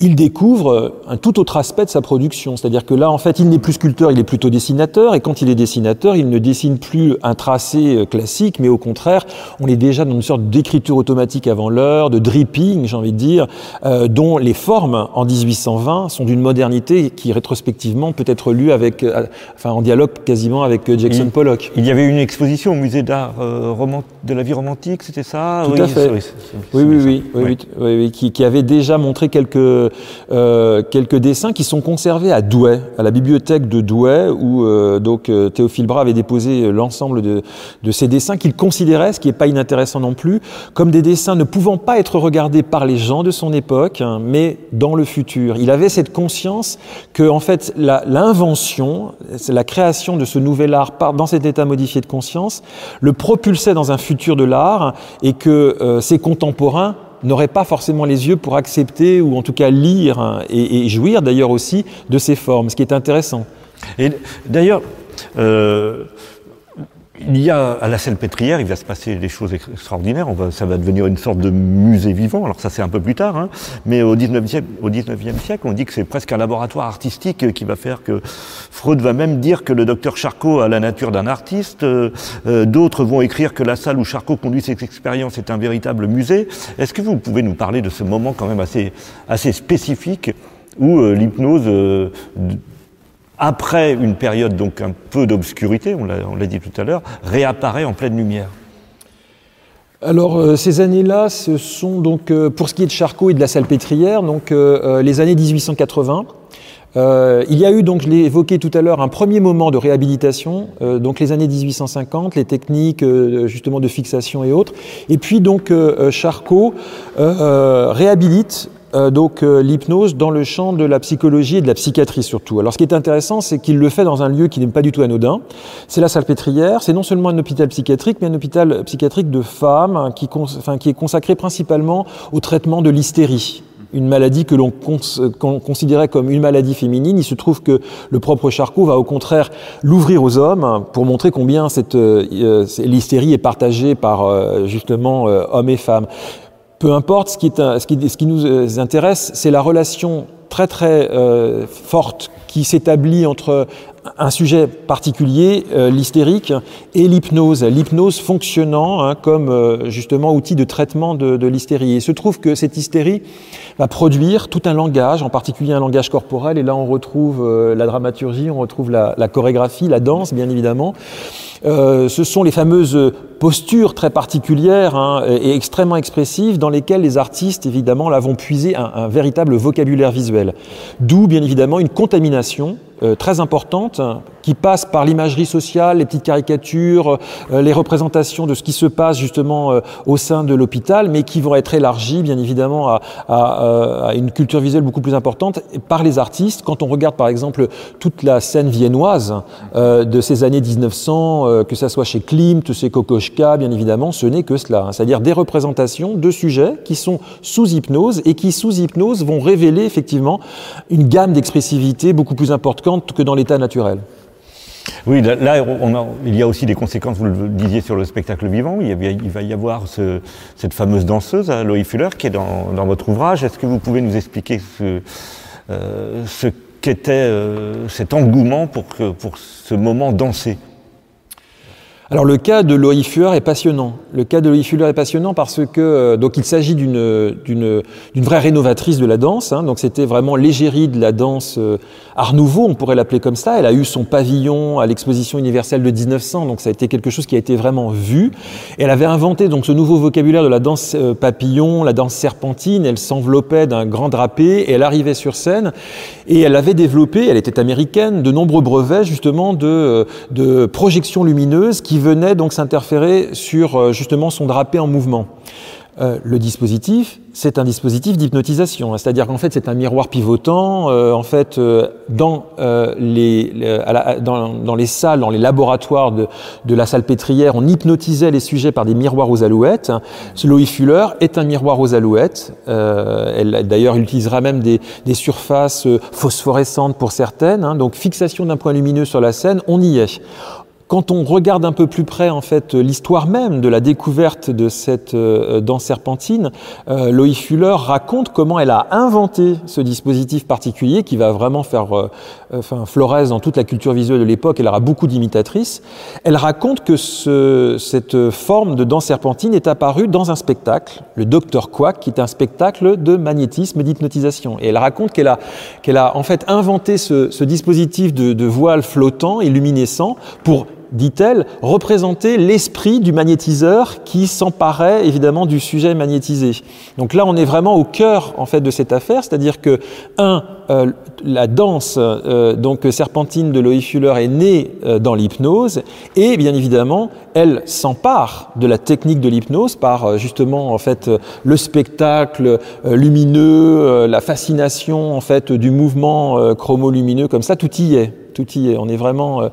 il découvre un tout autre aspect de sa production. C'est-à-dire que là, en fait, il n'est plus sculpteur, il est plutôt dessinateur. Et quand il est dessinateur, il ne dessine plus un tracé euh, classique, mais au contraire, on est déjà dans une sorte d'écriture automatique avant l'heure, de dripping, j'ai envie de dire, euh, dont les formes en 1820 sont d'une modernité qui, rétrospectivement, peut être lue avec, euh, enfin, en dialogue quasiment avec euh, Jackson Pollock. Il y avait une exposition au musée d'art euh, de la vie romantique, c'était ça? Tout oui, à fait. Oui, oui, oui, oui, oui, qui, qui avait déjà montré quelques euh, quelques dessins qui sont conservés à Douai, à la bibliothèque de Douai, où euh, donc euh, Théophile Bras avait déposé l'ensemble de, de, ces dessins qu'il considérait, ce qui n'est pas inintéressant non plus, comme des dessins ne pouvant pas être regardés par les gens de son époque, hein, mais dans le futur. Il avait cette conscience que en fait l'invention, la, création de ce nouvel art dans cet état modifié de conscience, le propulsait dans un futur de l'art et que ses contemporains n'aurait pas forcément les yeux pour accepter ou en tout cas lire hein, et, jouir d'ailleurs aussi de ces formes, ce qui est intéressant. Et d'ailleurs, euh, il y a à la Salpêtrière, il va se passer des choses extraordinaires. Ça va devenir une sorte de musée vivant. Alors ça, c'est un peu plus tard, hein. mais au 19e, au 19e siècle, on dit que c'est presque un laboratoire artistique qui va faire que Freud va même dire que le docteur Charcot a la nature d'un artiste. Euh, D'autres vont écrire que la salle où Charcot conduit ses expériences est un véritable musée. Est-ce que vous pouvez nous parler de ce moment quand même assez, assez spécifique où euh, l'hypnose euh, après une période donc un peu d'obscurité, on l'a dit tout à l'heure, réapparaît en pleine lumière. Alors euh, ces années-là, ce sont donc euh, pour ce qui est de Charcot et de la Salpêtrière, donc euh, les années 1880. il y a eu donc, je l'ai évoqué tout à l'heure, un premier moment de réhabilitation, donc les années 1850, les techniques justement de fixation et autres. Et puis donc Charcot réhabilite euh, donc euh, l'hypnose dans le champ de la psychologie et de la psychiatrie surtout. Alors ce qui est intéressant, c'est qu'il le fait dans un lieu qui n'est pas du tout anodin. C'est la Salpêtrière. C'est non seulement un hôpital psychiatrique, mais un hôpital psychiatrique de femmes hein, qui, est consacré principalement au traitement de l'hystérie une maladie que l'on cons considérait comme une maladie féminine. Il se trouve que le propre Charcot va au contraire l'ouvrir aux hommes pour montrer combien cette euh, l'hystérie est partagée par euh, justement euh, hommes et femmes. Peu importe, ce qui, est ce qui, ce qui nous euh, intéresse, c'est la relation très très euh, forte qui s'établit entre un sujet particulier, euh, l'hystérique, et l'hypnose. L'hypnose fonctionnant hein, comme euh, justement outil de traitement de, de l'hystérie. Il se trouve que cette hystérie va produire tout un langage, en particulier un langage corporel, et là on retrouve euh, la dramaturgie, on retrouve la, la, chorégraphie, la danse bien évidemment. Euh, ce sont les fameuses postures très particulières hein, et extrêmement expressives dans lesquelles les artistes, évidemment, là, vont puiser un, véritable vocabulaire visuel. D'où, bien évidemment, une contamination euh, très importante qui passe par l'imagerie sociale, les petites caricatures, euh, les représentations de ce qui se passe justement euh, au sein de l'hôpital, mais qui vont être élargies bien évidemment à, une culture visuelle beaucoup plus importante par les artistes. Quand on regarde par exemple toute la scène viennoise de ces années 1900, euh, que ça soit chez Klimt, chez Kokoschka, bien évidemment, ce n'est que cela, hein, c'est-à-dire des représentations de sujets qui sont sous hypnose et qui sous hypnose vont révéler effectivement une gamme d'expressivité beaucoup plus importante que dans l'état naturel. Oui, là, il y a aussi des conséquences, vous le disiez, sur le spectacle vivant. Il, va y avoir ce, cette fameuse danseuse, Loïc Fuller, qui est dans, votre ouvrage. Est-ce que vous pouvez nous expliquer ce, euh, qu'était euh, cet engouement pour ce moment dansé alors le cas de Loïc Fuller est passionnant. Le cas de Loïc Fuller est passionnant parce que euh, donc il s'agit d'une d'une vraie rénovatrice de la danse. Hein, donc c'était vraiment l'égérie de la danse euh, Art Nouveau, on pourrait l'appeler comme ça. Elle a eu son pavillon à l'exposition universelle de 1900, donc ça a été quelque chose qui a été vraiment vu. Elle avait inventé donc ce nouveau vocabulaire de la danse euh, papillon, la danse serpentine. Elle s'enveloppait d'un grand drapé et elle arrivait sur scène et elle avait développé, elle était américaine, de nombreux brevets justement de de projections lumineuses qui venait donc s'interférer sur justement son drapé en mouvement. euh, le dispositif, c'est un dispositif d'hypnotisation, c'est-à-dire qu'en fait c'est un miroir pivotant. Euh, en fait, euh, dans, les, salles, dans les laboratoires de, la salle pétrière, on hypnotisait les sujets par des miroirs aux alouettes. Loïc Fuller est un miroir aux alouettes. elle d'ailleurs utilisera même des, des, surfaces phosphorescentes pour certaines. Hein, donc fixation d'un point lumineux sur la scène, on y est. Quand on regarde un peu plus près en fait l'histoire même de la découverte de cette euh, danse serpentine, euh, Loïc Fuller raconte comment elle a inventé ce dispositif particulier qui va vraiment faire euh, enfin, florès dans toute la culture visuelle de l'époque. Elle aura beaucoup d'imitatrices. Elle raconte que ce, cette forme de danse serpentine est apparue dans un spectacle, le Docteur Quack, qui est un spectacle de magnétisme et d'hypnotisation. Et elle raconte qu'elle a, qu'elle a en fait inventé ce, ce dispositif de, de voile flottant et luminescent pour dit-elle, représenter l'esprit du magnétiseur qui s'emparait évidemment du sujet magnétisé. Donc là, on est vraiment au cœur en fait de cette affaire, c'est-à-dire que un, euh, la danse euh, donc serpentine de Loïc Fuller est née euh, dans l'hypnose et bien évidemment, elle s'empare de la technique de l'hypnose par justement en fait le spectacle lumineux, la fascination en fait du mouvement chromolumineux comme ça, tout y est On est vraiment. Euh,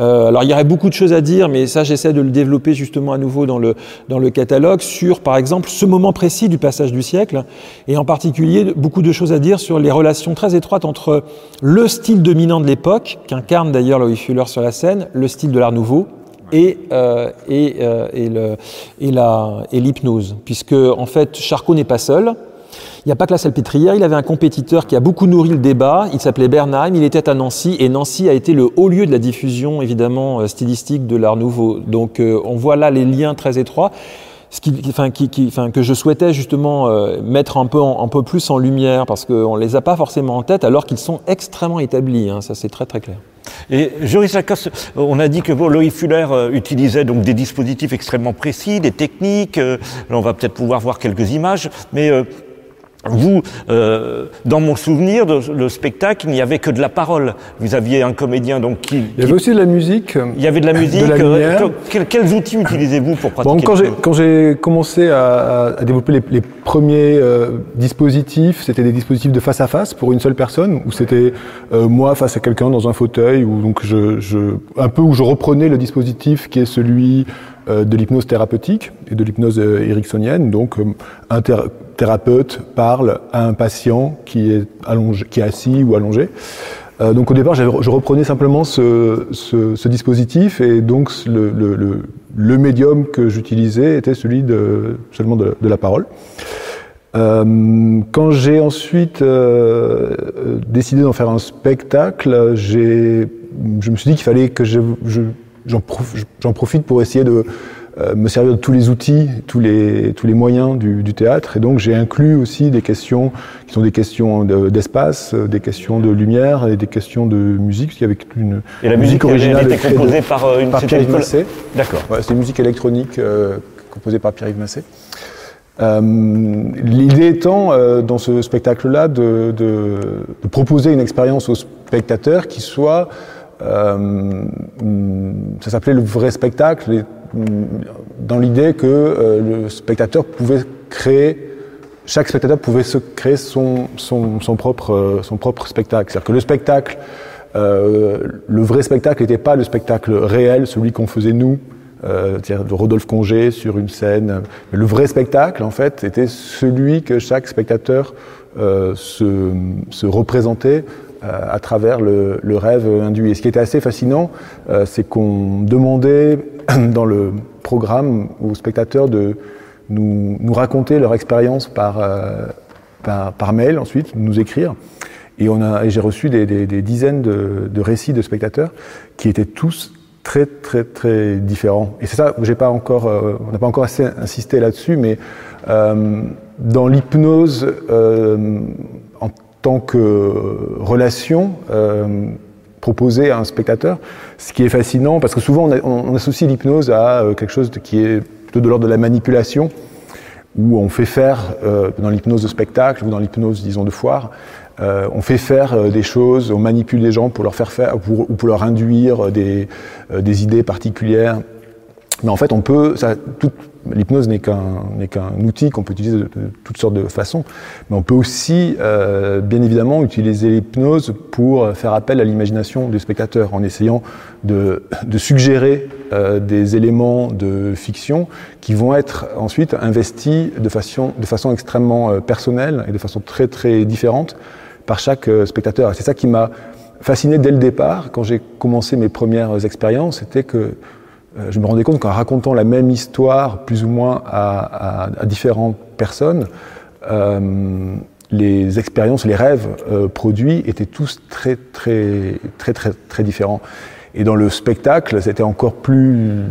euh, alors il y aurait beaucoup de choses à dire, mais ça j'essaie de le développer justement à nouveau dans le dans le catalogue sur, par exemple, ce moment précis du passage du siècle, et en particulier beaucoup de choses à dire sur les relations très étroites entre le style dominant de l'époque, qu'incarne d'ailleurs Loïc Fuller sur la scène, le style de l'Art Nouveau, et, euh, et, et, la, et l'hypnose, puisque en fait Charcot n'est pas seul. Il n'y a pas que la salpêtrière, il avait un compétiteur qui a beaucoup nourri le débat, il s'appelait Bernheim, il était à Nancy, et Nancy a été le haut lieu de la diffusion, évidemment, euh, stylistique de l'art nouveau. Donc euh, on voit là les liens très étroits. Ce qui, enfin, qui, enfin, que je souhaitais justement euh, mettre un peu, plus en lumière, parce qu'on ne les a pas forcément en tête, alors qu'ils sont extrêmement établis. Hein, ça, c'est très très clair. Et Joris Lacoste, on a dit que Loïc Fuller utilisait donc des dispositifs extrêmement précis, des techniques. on va peut-être pouvoir voir quelques images, mais vous, euh, dans mon souvenir de le spectacle, il n'y avait que de la parole. Vous aviez un comédien donc qui. Il y avait aussi de la musique. Il y avait de la musique. De la euh, quels, outils utilisez-vous pour pratiquer bon, Quand j'ai commencé à, à développer les, les premiers euh, dispositifs, c'était des dispositifs de face à face pour une seule personne, où c'était euh, moi face à quelqu'un dans un fauteuil, ou donc je, je, un peu où je reprenais le dispositif qui est celui euh, de l'hypnose thérapeutique et de l'hypnose ericksonienne. Donc un thérapeute parle à un patient qui est, assis ou allongé. Euh, donc au départ, je reprenais simplement ce, dispositif et donc le, médium que j'utilisais était celui seulement de, la parole. Euh, quand j'ai ensuite euh, décidé d'en faire un spectacle, je me suis dit qu'il fallait que j'en je, profite pour essayer de me servir de tous les outils, tous les, tous les moyens du, du théâtre. Et donc j'ai inclus aussi des questions qui sont des questions d'espace, euh, des questions de lumière et des questions de musique, parce y avait une et la musique, originale était composée par euh, une par Pierre-Yves Massé. D'accord. Ouais, c'est une musique électronique euh, composée par Pierre-Yves Massé. Euh, L'idée étant, euh, dans ce spectacle-là, de, de, de, proposer une expérience au spectateur qui soit, euh, ça s'appelait le vrai spectacle, dans l'idée que euh, le spectateur pouvait créer chaque spectateur pouvait se créer son, euh, propre spectacle. C'est-à-dire que le spectacle, euh, le vrai spectacle n'était pas le spectacle réel, celui qu'on faisait nous, de Rodolphe Congé sur une scène. Mais le vrai spectacle, en fait, était celui que chaque spectateur se, se, représentait à travers le, le, rêve induit. Et ce qui était assez fascinant, c'est qu'on demandait [CLEARS THROAT] dans le programme aux spectateurs de nous, nous raconter leur expérience par, euh, par, par, mail ensuite, nous écrire. Et, on j'ai reçu des, des, dizaines de, récits de spectateurs qui étaient tous très très très différents. Et c'est ça, j'ai pas encore, euh, on n'a pas encore assez insisté là-dessus, mais euh, dans l'hypnose en tant que relation, proposer à un spectateur. Ce qui est fascinant, parce que souvent on, associe l'hypnose à euh, quelque chose qui est plutôt de l'ordre de la manipulation, où on fait faire, euh, dans l'hypnose de spectacle ou dans l'hypnose, disons, de foire, euh, on fait faire des choses, on manipule les gens pour leur faire faire, ou pour leur induire des idées particulières. Mais en fait, on peut, l'hypnose n'est qu'un qu'un outil qu'on peut utiliser de, toutes sortes de façons, mais on peut aussi, euh, bien évidemment, utiliser l'hypnose pour faire appel à l'imagination du spectateur, en essayant de, de suggérer euh, des éléments de fiction qui vont être ensuite investis de façon, de façon extrêmement euh, personnelle et de façon très très différente par chaque euh, spectateur. Et c'est ça qui m'a fasciné dès le départ, quand j'ai commencé mes premières expériences, c'était que euh, je me rendais compte qu'en racontant la même histoire, plus ou moins à, à, à différentes personnes, euh, les expériences, les rêves euh, produits étaient tous très, très, très, très, très différents. Et dans le spectacle, c'était encore plus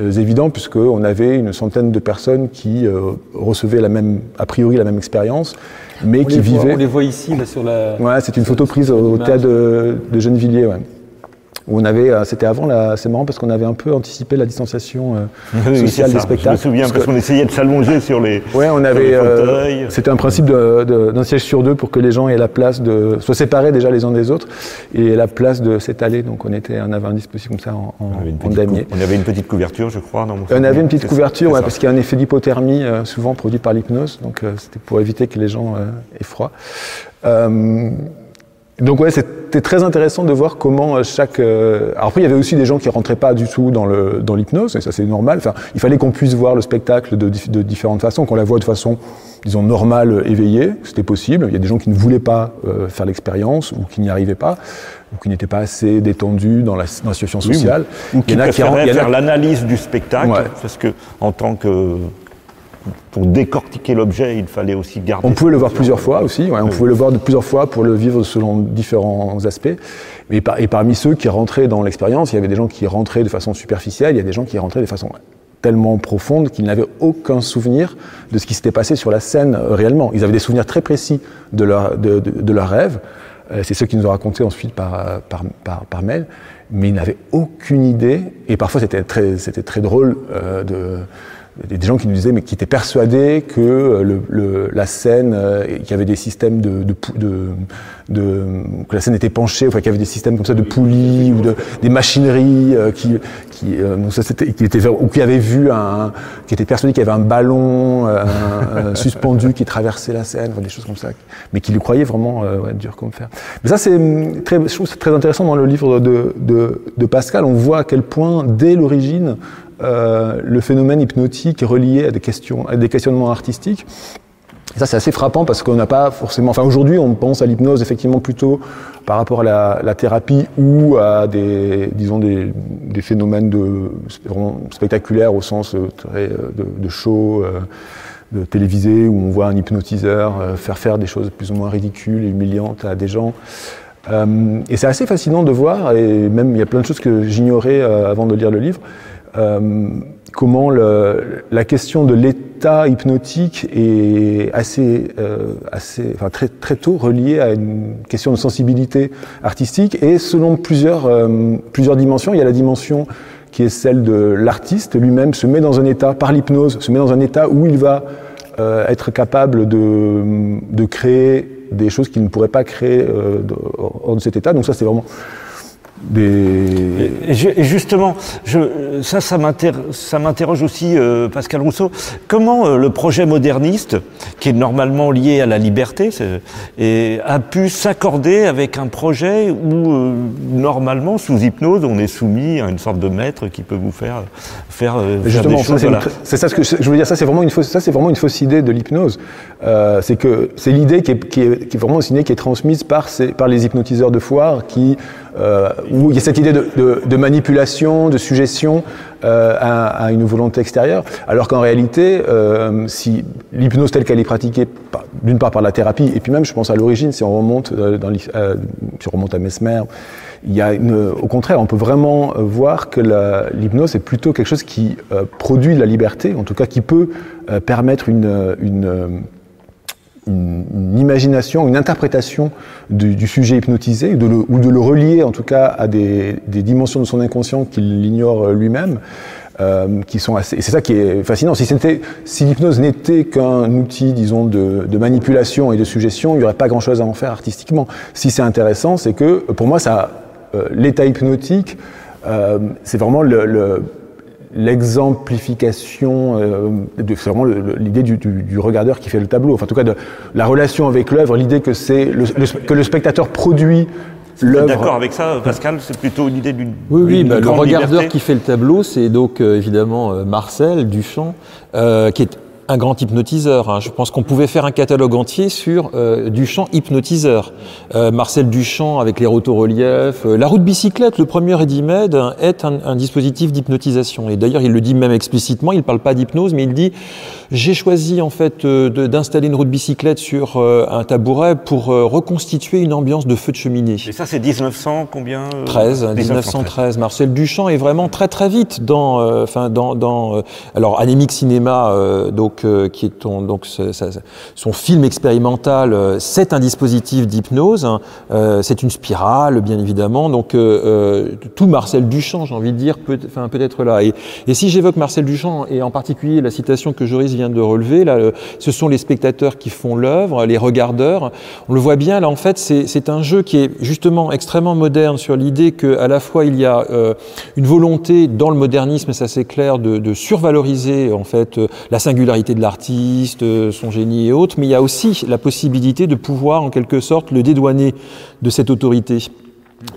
euh, évident puisqu'on avait une centaine de personnes qui euh, recevaient la même, a priori la même expérience, mais on qui vivaient. Voit, on les voit ici là, sur la. Ouais, c'est une photo prise au théâtre de, de Gennevilliers. Ouais où on avait, euh, c'était avant, la, c'est marrant parce qu'on avait un peu anticipé la distanciation euh, oui, sociale des spectacles. Je me souviens parce, qu'on essayait de s'allonger sur les. Ouais, on avait. Euh, c'était un principe d'un siège sur deux pour que les gens aient la place de soient séparés déjà les uns des autres et la place de s'étaler. Donc on était, on avait un dispositif comme ça en, on en. On avait une petite couverture, je crois. Dans mon on avait une petite couverture, ouais, parce qu'il y a un effet d'hypothermie euh, souvent produit par l'hypnose, donc euh, c'était pour éviter que les gens aient froid. Donc ouais, c'était très intéressant de voir comment euh, chaque. Euh... Alors après, il y avait aussi des gens qui rentraient pas du tout dans le dans l'hypnose, et ça c'est normal. Enfin, il fallait qu'on puisse voir le spectacle de, de différentes façons, qu'on la voit de façon, disons normale, éveillée. C'était possible. Il y a des gens qui ne voulaient pas euh, faire l'expérience ou qui n'y arrivaient pas ou qui n'étaient pas assez détendus dans la, dans la situation sociale. Oui, ou qui préféraient faire l'analyse du spectacle, ouais. parce que en tant que pour décortiquer l'objet, il fallait aussi garder. On pouvait le voir plusieurs fois aussi. Ouais, on pouvait le voir de plusieurs fois pour le vivre selon différents aspects. Et, par, et parmi ceux qui rentraient dans l'expérience, il y avait des gens qui rentraient de façon superficielle, il y a des gens qui rentraient de façon tellement profonde qu'ils n'avaient aucun souvenir de ce qui s'était passé sur la scène euh, réellement. Ils avaient des souvenirs très précis de leur, de, de, de leur rêve. Euh, C'est ceux qui nous ont raconté ensuite par, par, par, par mail. Mais ils n'avaient aucune idée. Et parfois, c'était très, c'était très drôle euh, de des gens qui nous disaient, mais qui étaient persuadés que le, le, la scène, euh, qu'il y avait des systèmes de, de, de, de, que la scène était penchée, enfin qu'il y avait des systèmes comme ça de poulies ou de, des machineries euh, qui, qui, euh, donc ça c'était, qui était, ou qui avaient vu un, qui étaient persuadés qu'il y avait un ballon un, [LAUGHS] suspendu qui traversait la scène, enfin, des choses comme ça, mais qui le croyaient vraiment ouais, dur comme fer. Mais ça c'est très, je trouve c'est très intéressant dans le livre de, de, de Pascal. On voit à quel point dès l'origine euh, le phénomène hypnotique est relié à des, questions, à des questionnements artistiques. Ça, c'est assez frappant parce qu'on n'a pas forcément. Enfin, aujourd'hui, on pense à l'hypnose effectivement plutôt par rapport à la, thérapie ou à des, disons, des, phénomènes spectaculaires au sens très, de, de show, euh, de télévisé, où on voit un hypnotiseur euh, faire faire des choses plus ou moins ridicules et humiliantes à des gens. Euh, et c'est assez fascinant de voir, et même il y a plein de choses que j'ignorais euh, avant de lire le livre, euh, comment le, la question de l'état hypnotique est assez, euh, assez, enfin très, très tôt reliée à une question de sensibilité artistique et selon plusieurs, euh, plusieurs dimensions. Il y a la dimension qui est celle de l'artiste lui-même se met dans un état, par l'hypnose, se met dans un état où il va euh, être capable de, de créer des choses qu'il ne pourrait pas créer euh, hors de cet état. Donc ça, c'est vraiment des... Et justement, je, ça, ça m'interroge aussi, euh, Pascal Rousseau. Comment euh, le projet moderniste, qui est normalement lié à la liberté, et, a pu s'accorder avec un projet où, euh, normalement, sous hypnose, on est soumis à une sorte de maître qui peut vous faire faire, Justement, faire c'est voilà. ça ce que je veux dire. Ça, c'est vraiment une fausse, ça, c'est vraiment une fausse idée de l'hypnose. C'est que c'est l'idée qui est, qui, est, qui est, vraiment une idée qui est transmise par, ces, par les hypnotiseurs de foire qui euh, où il y a cette idée de, manipulation, de suggestion euh, à, une volonté extérieure, alors qu'en réalité, euh, si l'hypnose telle qu'elle est pratiquée, d'une part par la thérapie, et puis même, je pense à l'origine, si on remonte euh, si à Mesmer, il y a au contraire, on peut vraiment voir que l'hypnose est plutôt quelque chose qui produit de la liberté, en tout cas qui peut permettre une une, imagination, une interprétation du, sujet hypnotisé, ou de le relier en tout cas à des, dimensions de son inconscient qu'il ignore lui-même, euh, qui sont assez. C'est ça qui est fascinant. Si, l'hypnose n'était qu'un outil, disons, de, manipulation et de suggestion, il n'y aurait pas grand-chose à en faire artistiquement. Si c'est intéressant, c'est que pour moi, euh, l'état hypnotique, euh, c'est vraiment le l'exemplification, euh, c'est vraiment l'idée du, du, regardeur qui fait le tableau, enfin en tout cas de la relation avec l'œuvre, l'idée que c'est que le spectateur produit l'œuvre. D'accord avec ça, Pascal, c'est plutôt une idée d'une. Oui, oui, bah, le regardeur qui fait le tableau, c'est donc euh, évidemment euh, Marcel Duchamp, euh, qui est un grand hypnotiseur. Hein. Je pense qu'on pouvait faire un catalogue entier sur euh, Duchamp hypnotiseur. Euh, Marcel Duchamp avec les rotoreliefs. Euh, la route bicyclette, le premier Ready-Made, est un, un dispositif d'hypnotisation. Et d'ailleurs, il le dit même explicitement, il ne parle pas d'hypnose, mais il dit j'ai choisi en fait euh, d'installer une route bicyclette sur euh, un tabouret pour reconstituer une ambiance de feu de cheminée. Et ça, c'est 1900 combien 13, 1913. Marcel Duchamp est vraiment très très vite dans, enfin dans, dans alors Anémique Cinéma, donc euh, qui est donc son film expérimental, euh, c'est un dispositif d'hypnose, hein. euh, c'est une spirale bien évidemment. Donc tout Marcel Duchamp, j'ai envie de dire, peut, enfin, peut être là. Et, si j'évoque Marcel Duchamp et en particulier la citation que Joris vient de relever, là, ce sont les spectateurs qui font l'œuvre, les regardeurs. On le voit bien là, en fait, c'est un jeu qui est justement extrêmement moderne sur l'idée qu'à la fois il y a une volonté dans le modernisme, ça c'est clair, de, survaloriser en fait la singularité de l'artiste, euh, son génie et autres, mais il y a aussi la possibilité de pouvoir en quelque sorte le dédouaner de cette autorité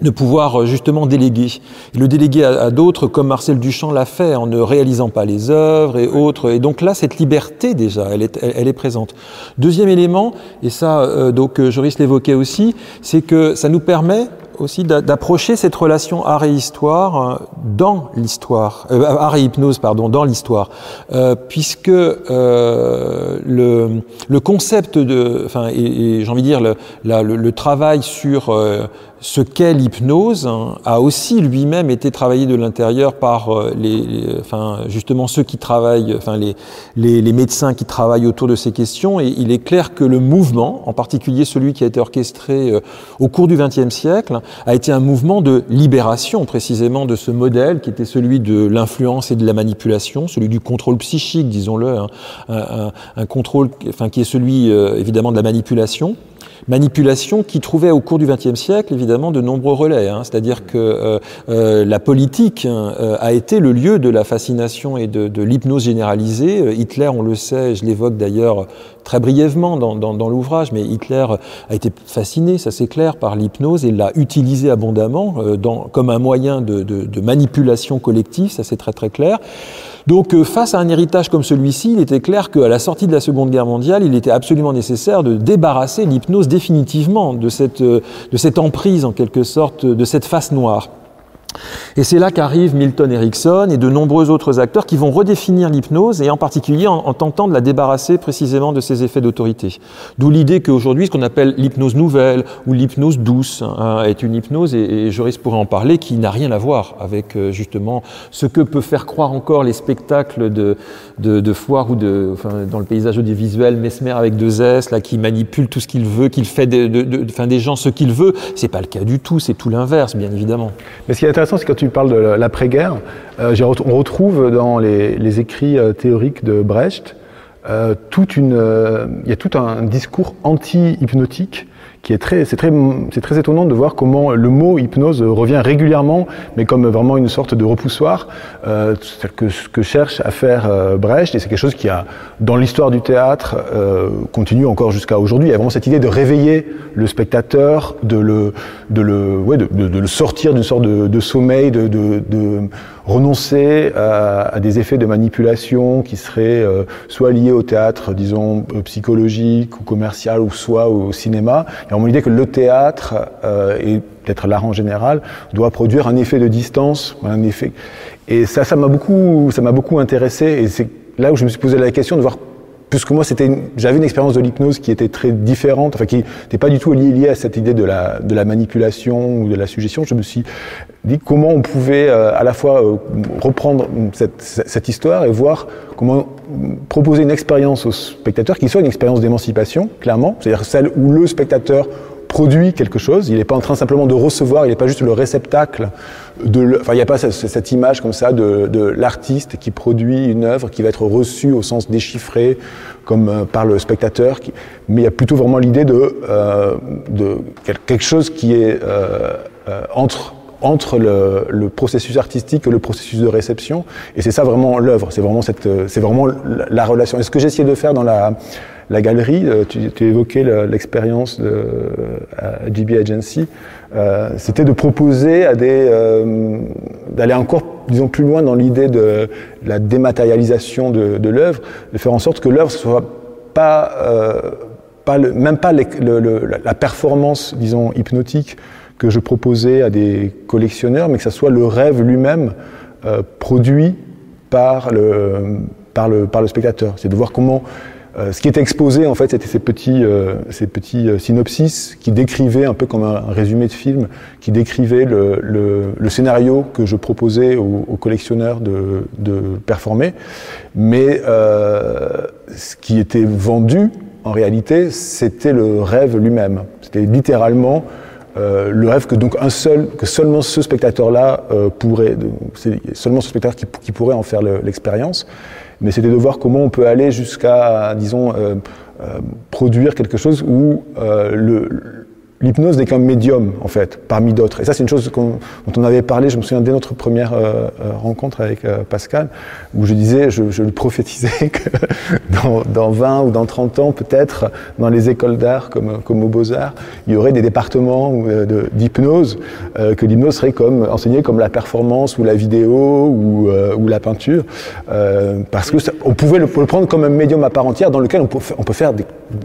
de pouvoir euh, justement déléguer. le déléguer à, d'autres, comme Marcel Duchamp l'a fait, en ne réalisant pas les œuvres et autres. Et donc là, cette liberté déjà, elle est, elle, est présente. Deuxième élément, et ça, euh, donc Joris l'évoquait aussi, c'est que ça nous permet aussi d'approcher cette relation art et histoire euh, dans l'histoire, euh, art et hypnose, pardon, dans l'histoire, euh, puisque euh, le, le, concept de, enfin, et, j'ai envie de dire le, le, le travail sur euh, ce qu'est l'hypnose hein, a aussi lui-même été travaillé de l'intérieur par euh, les, enfin, justement ceux qui travaillent, enfin les, les, les, médecins qui travaillent autour de ces questions. Et il est clair que le mouvement, en particulier celui qui a été orchestré euh, au cours du XXe siècle, a été un mouvement de libération précisément de ce modèle qui était celui de l'influence et de la manipulation, celui du contrôle psychique, disons-le, hein, un, un, contrôle, enfin qui est celui euh, évidemment de la manipulation manipulation qui trouvait au cours du XXe siècle évidemment de nombreux relais. Hein. C'est-à-dire que euh, euh, la politique hein, euh, a été le lieu de la fascination et de, l'hypnose généralisée. Hitler, on le sait, je l'évoque d'ailleurs très brièvement dans, l'ouvrage, mais Hitler a été fasciné, ça c'est clair, par l'hypnose et l'a utilisé abondamment dans, comme un moyen de, de, de manipulation collective, ça c'est très très clair. Donc euh, face à un héritage comme celui-ci, il était clair qu'à la sortie de la Seconde Guerre mondiale, il était absolument nécessaire de débarrasser l'hypnose définitivement de cette, euh, de cette emprise en quelque sorte, de cette face noire. Et c'est là qu'arrivent Milton Erickson et de nombreux autres acteurs qui vont redéfinir l'hypnose et en particulier en, tentant de la débarrasser précisément de ses effets d'autorité. D'où l'idée qu'aujourd'hui, ce qu'on appelle l'hypnose nouvelle ou l'hypnose douce hein, est une hypnose, et, et, Joris pourrait en parler, qui n'a rien à voir avec euh, justement ce que peut faire croire encore les spectacles de, de, de foire ou de, enfin, dans le paysage audiovisuel, Mesmer avec deux S, là, qui manipule tout ce qu'il veut, qu'il fait de, de, enfin, des gens ce qu'il veut. C'est pas le cas du tout, c'est tout l'inverse, bien évidemment. Mais ce qui est intéressant, c'est quand tu parles de l'après-guerre, euh, on retrouve dans les, écrits euh, théoriques de Brecht euh, toute une, il y a tout un discours anti-hypnotique qui est très, c'est très, c'est très étonnant de voir comment le mot hypnose revient régulièrement, mais comme vraiment une sorte de repoussoir, euh, que, que cherche à faire euh, Brecht, et c'est quelque chose qui a, dans l'histoire du théâtre, euh, continue encore jusqu'à aujourd'hui. Il y a vraiment cette idée de réveiller le spectateur, de le, de le, ouais, de, le sortir d'une sorte de, sommeil, de, de renoncer à, à, des effets de manipulation qui seraient euh, soit liés au théâtre, disons, psychologique ou commercial, ou soit au cinéma. Et vraiment l'idée que le théâtre euh, et peut-être l'art en général doit produire un effet de distance, un effet. Et ça, ça m'a beaucoup, ça m'a beaucoup intéressé. Et c'est là où je me suis posé la question de voir puisque moi c'était j'avais une expérience de l'hypnose qui était très différente, enfin qui n'était pas du tout liée, liée à cette idée de la, de la manipulation ou de la suggestion. Je me suis dit comment on pouvait euh, à la fois euh, reprendre cette, cette, histoire et voir comment proposer une expérience au spectateur qui soit une expérience d'émancipation, clairement, c'est-à-dire celle où le spectateur produit quelque chose. Il n'est pas en train simplement de recevoir, il n'est pas juste le réceptacle de. Le, enfin, il n'y a pas cette, image comme ça de, l'artiste qui produit une œuvre qui va être reçue au sens déchiffré comme euh, par le spectateur. Mais il y a plutôt vraiment l'idée de, euh, quelque chose qui est euh, entre le, processus artistique et le processus de réception. Et c'est ça vraiment l'œuvre, c'est vraiment, cette, c'est vraiment la relation. Et ce que j'ai essayé de faire dans la, la galerie, euh, tu, évoquais l'expérience de GB Agency, euh, c'était de proposer à des, euh, d'aller encore, disons, plus loin dans l'idée de la dématérialisation de, l'œuvre, de faire en sorte que l'œuvre soit pas, euh, même pas la performance, disons, hypnotique que je proposais à des collectionneurs, mais que ça soit le rêve lui-même euh, produit par le, par, le, par le spectateur. C'est de voir comment euh, ce qui était exposé, en fait, c'était ces petits, euh, ces petits euh, synopsis qui décrivaient, un peu comme un, résumé de film, qui décrivaient le, le, le scénario que je proposais aux, aux collectionneurs de, de, performer. Mais ce qui était vendu, en réalité, c'était le rêve lui-même. C'était littéralement euh, le rêve que donc un seul, que seulement ce spectateur-là euh, pourrait, seulement ce spectateur qui, qui pourrait en faire l'expérience. Mais c'était de voir comment on peut aller jusqu'à, disons, euh, euh, produire quelque chose où le, l'hypnose n'est qu'un médium, en fait, parmi d'autres. Et ça, c'est une chose dont on avait parlé, je me souviens, dès notre première euh, euh rencontre avec euh, Pascal, où je disais, je, je prophétisais [LAUGHS] que dans, dans, 20 ou dans 30 ans, peut-être, dans les écoles d'art, comme, comme aux Beaux-Arts, il y aurait des départements d'hypnose, que l'hypnose serait comme, enseignée comme la performance ou la vidéo ou, la peinture, parce que on pouvait le, le, prendre comme un médium à part entière dans lequel on peut, faire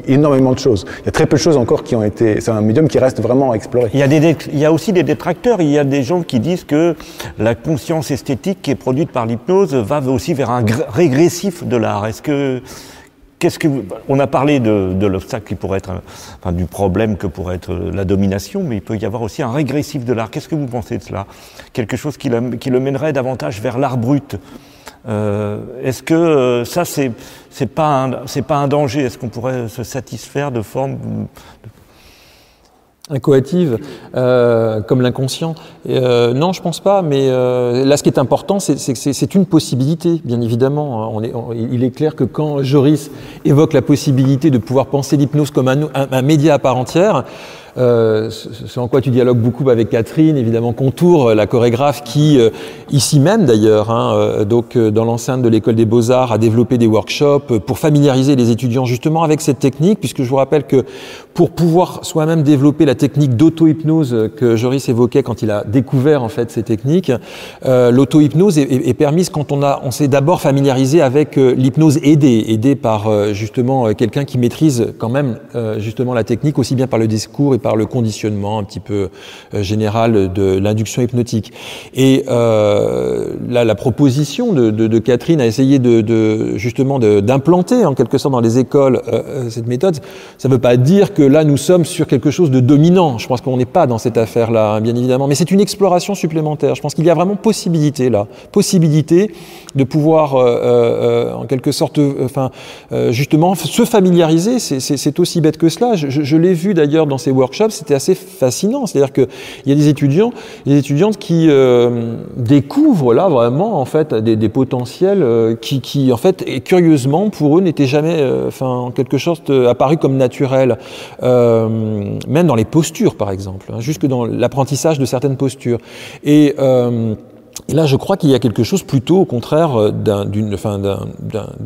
énormément de choses. Il y a très peu de choses encore qui ont été... C'est un médium qui reste vraiment à explorer. Il y, a aussi des détracteurs, il y a des gens qui disent que la conscience esthétique qui est produite par l'hypnose va aussi vers un régressif de l'art. Est-ce que Qu'est-ce que on a parlé de, l'obstacle qui pourrait être, du problème que pourrait être la domination, mais il peut y avoir aussi un régressif de l'art. Qu'est-ce que vous pensez de cela? Quelque chose qui le, mènerait davantage vers l'art brut. Euh, Est-ce que euh, ça c'est c'est pas c'est pas un danger? Est-ce qu'on pourrait se satisfaire de formes incoative, euh, comme l'inconscient. Euh, non, je pense pas, mais euh, là, ce qui est important, c'est une possibilité, bien évidemment. Il est clair que quand Joris évoque la possibilité de pouvoir penser l'hypnose comme un, un, un, média à part entière, euh, ce en quoi tu dialogues beaucoup avec Catherine, évidemment Contour, euh, la chorégraphe qui, euh, ici même d'ailleurs, hein, euh, donc dans l'enceinte de l'école des beaux-arts, a développé des workshops pour familiariser les étudiants justement avec cette technique, puisque je vous rappelle que pour pouvoir soi-même développer la technique d'auto-hypnose que Joris évoquait quand il a découvert en fait ces techniques, euh, l'auto-hypnose est, permise quand on on s'est d'abord familiarisé avec l'hypnose aidée, aidée par justement quelqu'un qui maîtrise quand même justement la technique aussi bien par le discours et par le conditionnement un petit peu euh, général de l'induction hypnotique. Et euh, la, la, proposition de, Catherine a essayé de, justement d'implanter en quelque sorte dans les écoles euh, cette méthode. Ça ne veut pas dire que là nous sommes sur quelque chose de dominant. Je pense qu'on n'est pas dans cette affaire-là, hein, bien évidemment. Mais c'est une exploration supplémentaire. Je pense qu'il y a vraiment possibilité là, possibilité de pouvoir en quelque sorte, enfin justement se familiariser. C'est aussi bête que cela. Je, je l'ai vu d'ailleurs dans ces workshops c'était assez fascinant. C'est-à-dire qu'il y a des étudiants, des étudiantes qui euh, découvrent là vraiment en fait des, potentiels euh, qui, en fait, et curieusement pour eux n'étaient jamais, euh, enfin, quelque chose apparu comme naturel, même dans les postures par exemple, hein, jusque dans l'apprentissage de certaines postures. Et et là, je crois qu'il y a quelque chose plutôt au contraire euh, d'un enfin,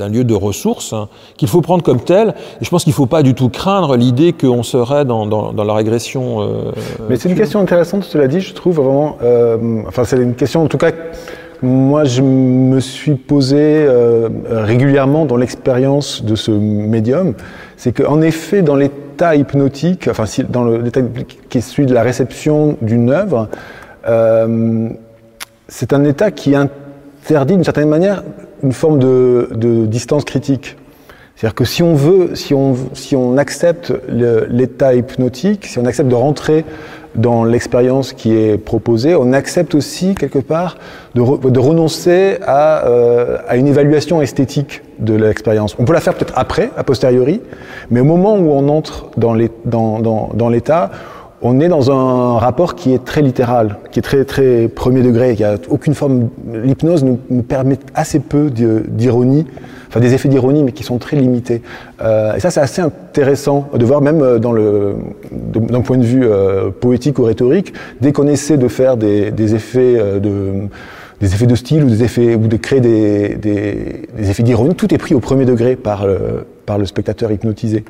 lieu de ressources hein, qu'il faut prendre comme tel. Et je pense qu'il ne faut pas du tout craindre l'idée qu'on serait dans, dans, dans, la régression. Euh, Mais c'est une question intéressante, cela dit, je trouve vraiment. Euh, enfin, c'est une question en tout cas. Moi, je me suis posé euh, régulièrement dans l'expérience de ce médium, c'est qu'en effet, dans l'état hypnotique, enfin, dans l'état qui est celui de la réception d'une œuvre, euh, c'est un état qui interdit d'une certaine manière une forme de, distance critique. C'est-à-dire que si on veut, si on, si on accepte l'état hypnotique, si on accepte de rentrer dans l'expérience qui est proposée, on accepte aussi quelque part de, re, de renoncer à, euh, à, une évaluation esthétique de l'expérience. On peut la faire peut-être après, a posteriori, mais au moment où on entre dans l'état, on est dans un rapport qui est très littéral, qui est très très premier degré. Il n'y a aucune forme. L'hypnose nous, nous, permet assez peu d'ironie, enfin des effets d'ironie, mais qui sont très limités. Euh, et ça, c'est assez intéressant de voir, même euh, dans le d'un point de vue euh, poétique ou rhétorique, dès qu'on essaie de faire des, effets de des effets de style ou des effets ou de créer des, des, des effets d'ironie, tout est pris au premier degré par le, par le spectateur hypnotisé.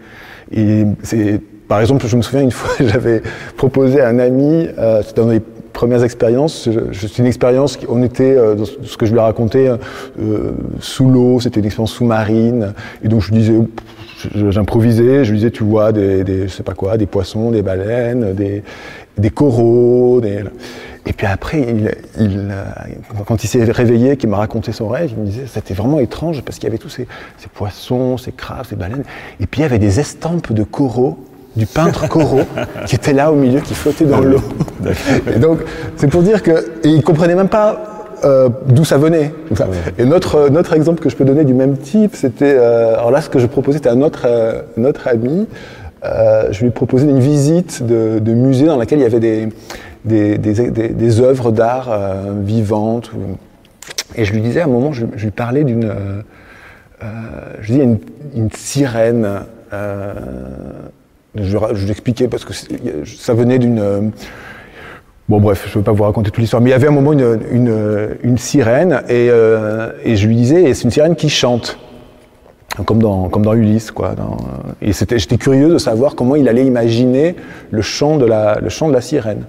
Et c'est par exemple, je me souviens une fois, [LAUGHS] j'avais proposé à un ami, euh, c'était dans les premières expériences, c'est une expérience, on était, euh, ce que je lui ai raconté, euh, sous l'eau, c'était une expérience sous-marine, et donc je lui disais, j'improvisais, je lui disais, tu vois, des, des, je sais pas quoi, des poissons, des baleines, des, coraux, des... Et puis après, quand il s'est réveillé, qu'il m'a raconté son rêve, il me disait c'était vraiment étrange parce qu'il y avait tous ces, ces, poissons, ces crabes, ces baleines, et puis il y avait des estampes de coraux du peintre Corot qui était là au milieu, qui flottait dans l'eau. Et donc, c'est pour dire que et il comprenait même pas euh, d'où ça venait. Et notre notre exemple que je peux donner du même type, c'était euh, alors là ce que je proposais, c'était à notre euh, notre ami. Euh, je lui proposais une visite de, de, musée dans laquelle il y avait des des, des, des, des œuvres d'art euh, vivantes. Et je lui disais à un moment, je, je lui parlais d'une, je dis une, une sirène. Je, je l'expliquais parce que ça venait d'une. Bon bref, je ne veux pas vous raconter toute l'histoire, mais il y avait un moment une, une, sirène et, euh, et, je lui disais, c'est une sirène qui chante, comme dans, comme dans Ulysse. Quoi, et j'étais curieux de savoir comment il allait imaginer le chant de la, le chant de la sirène.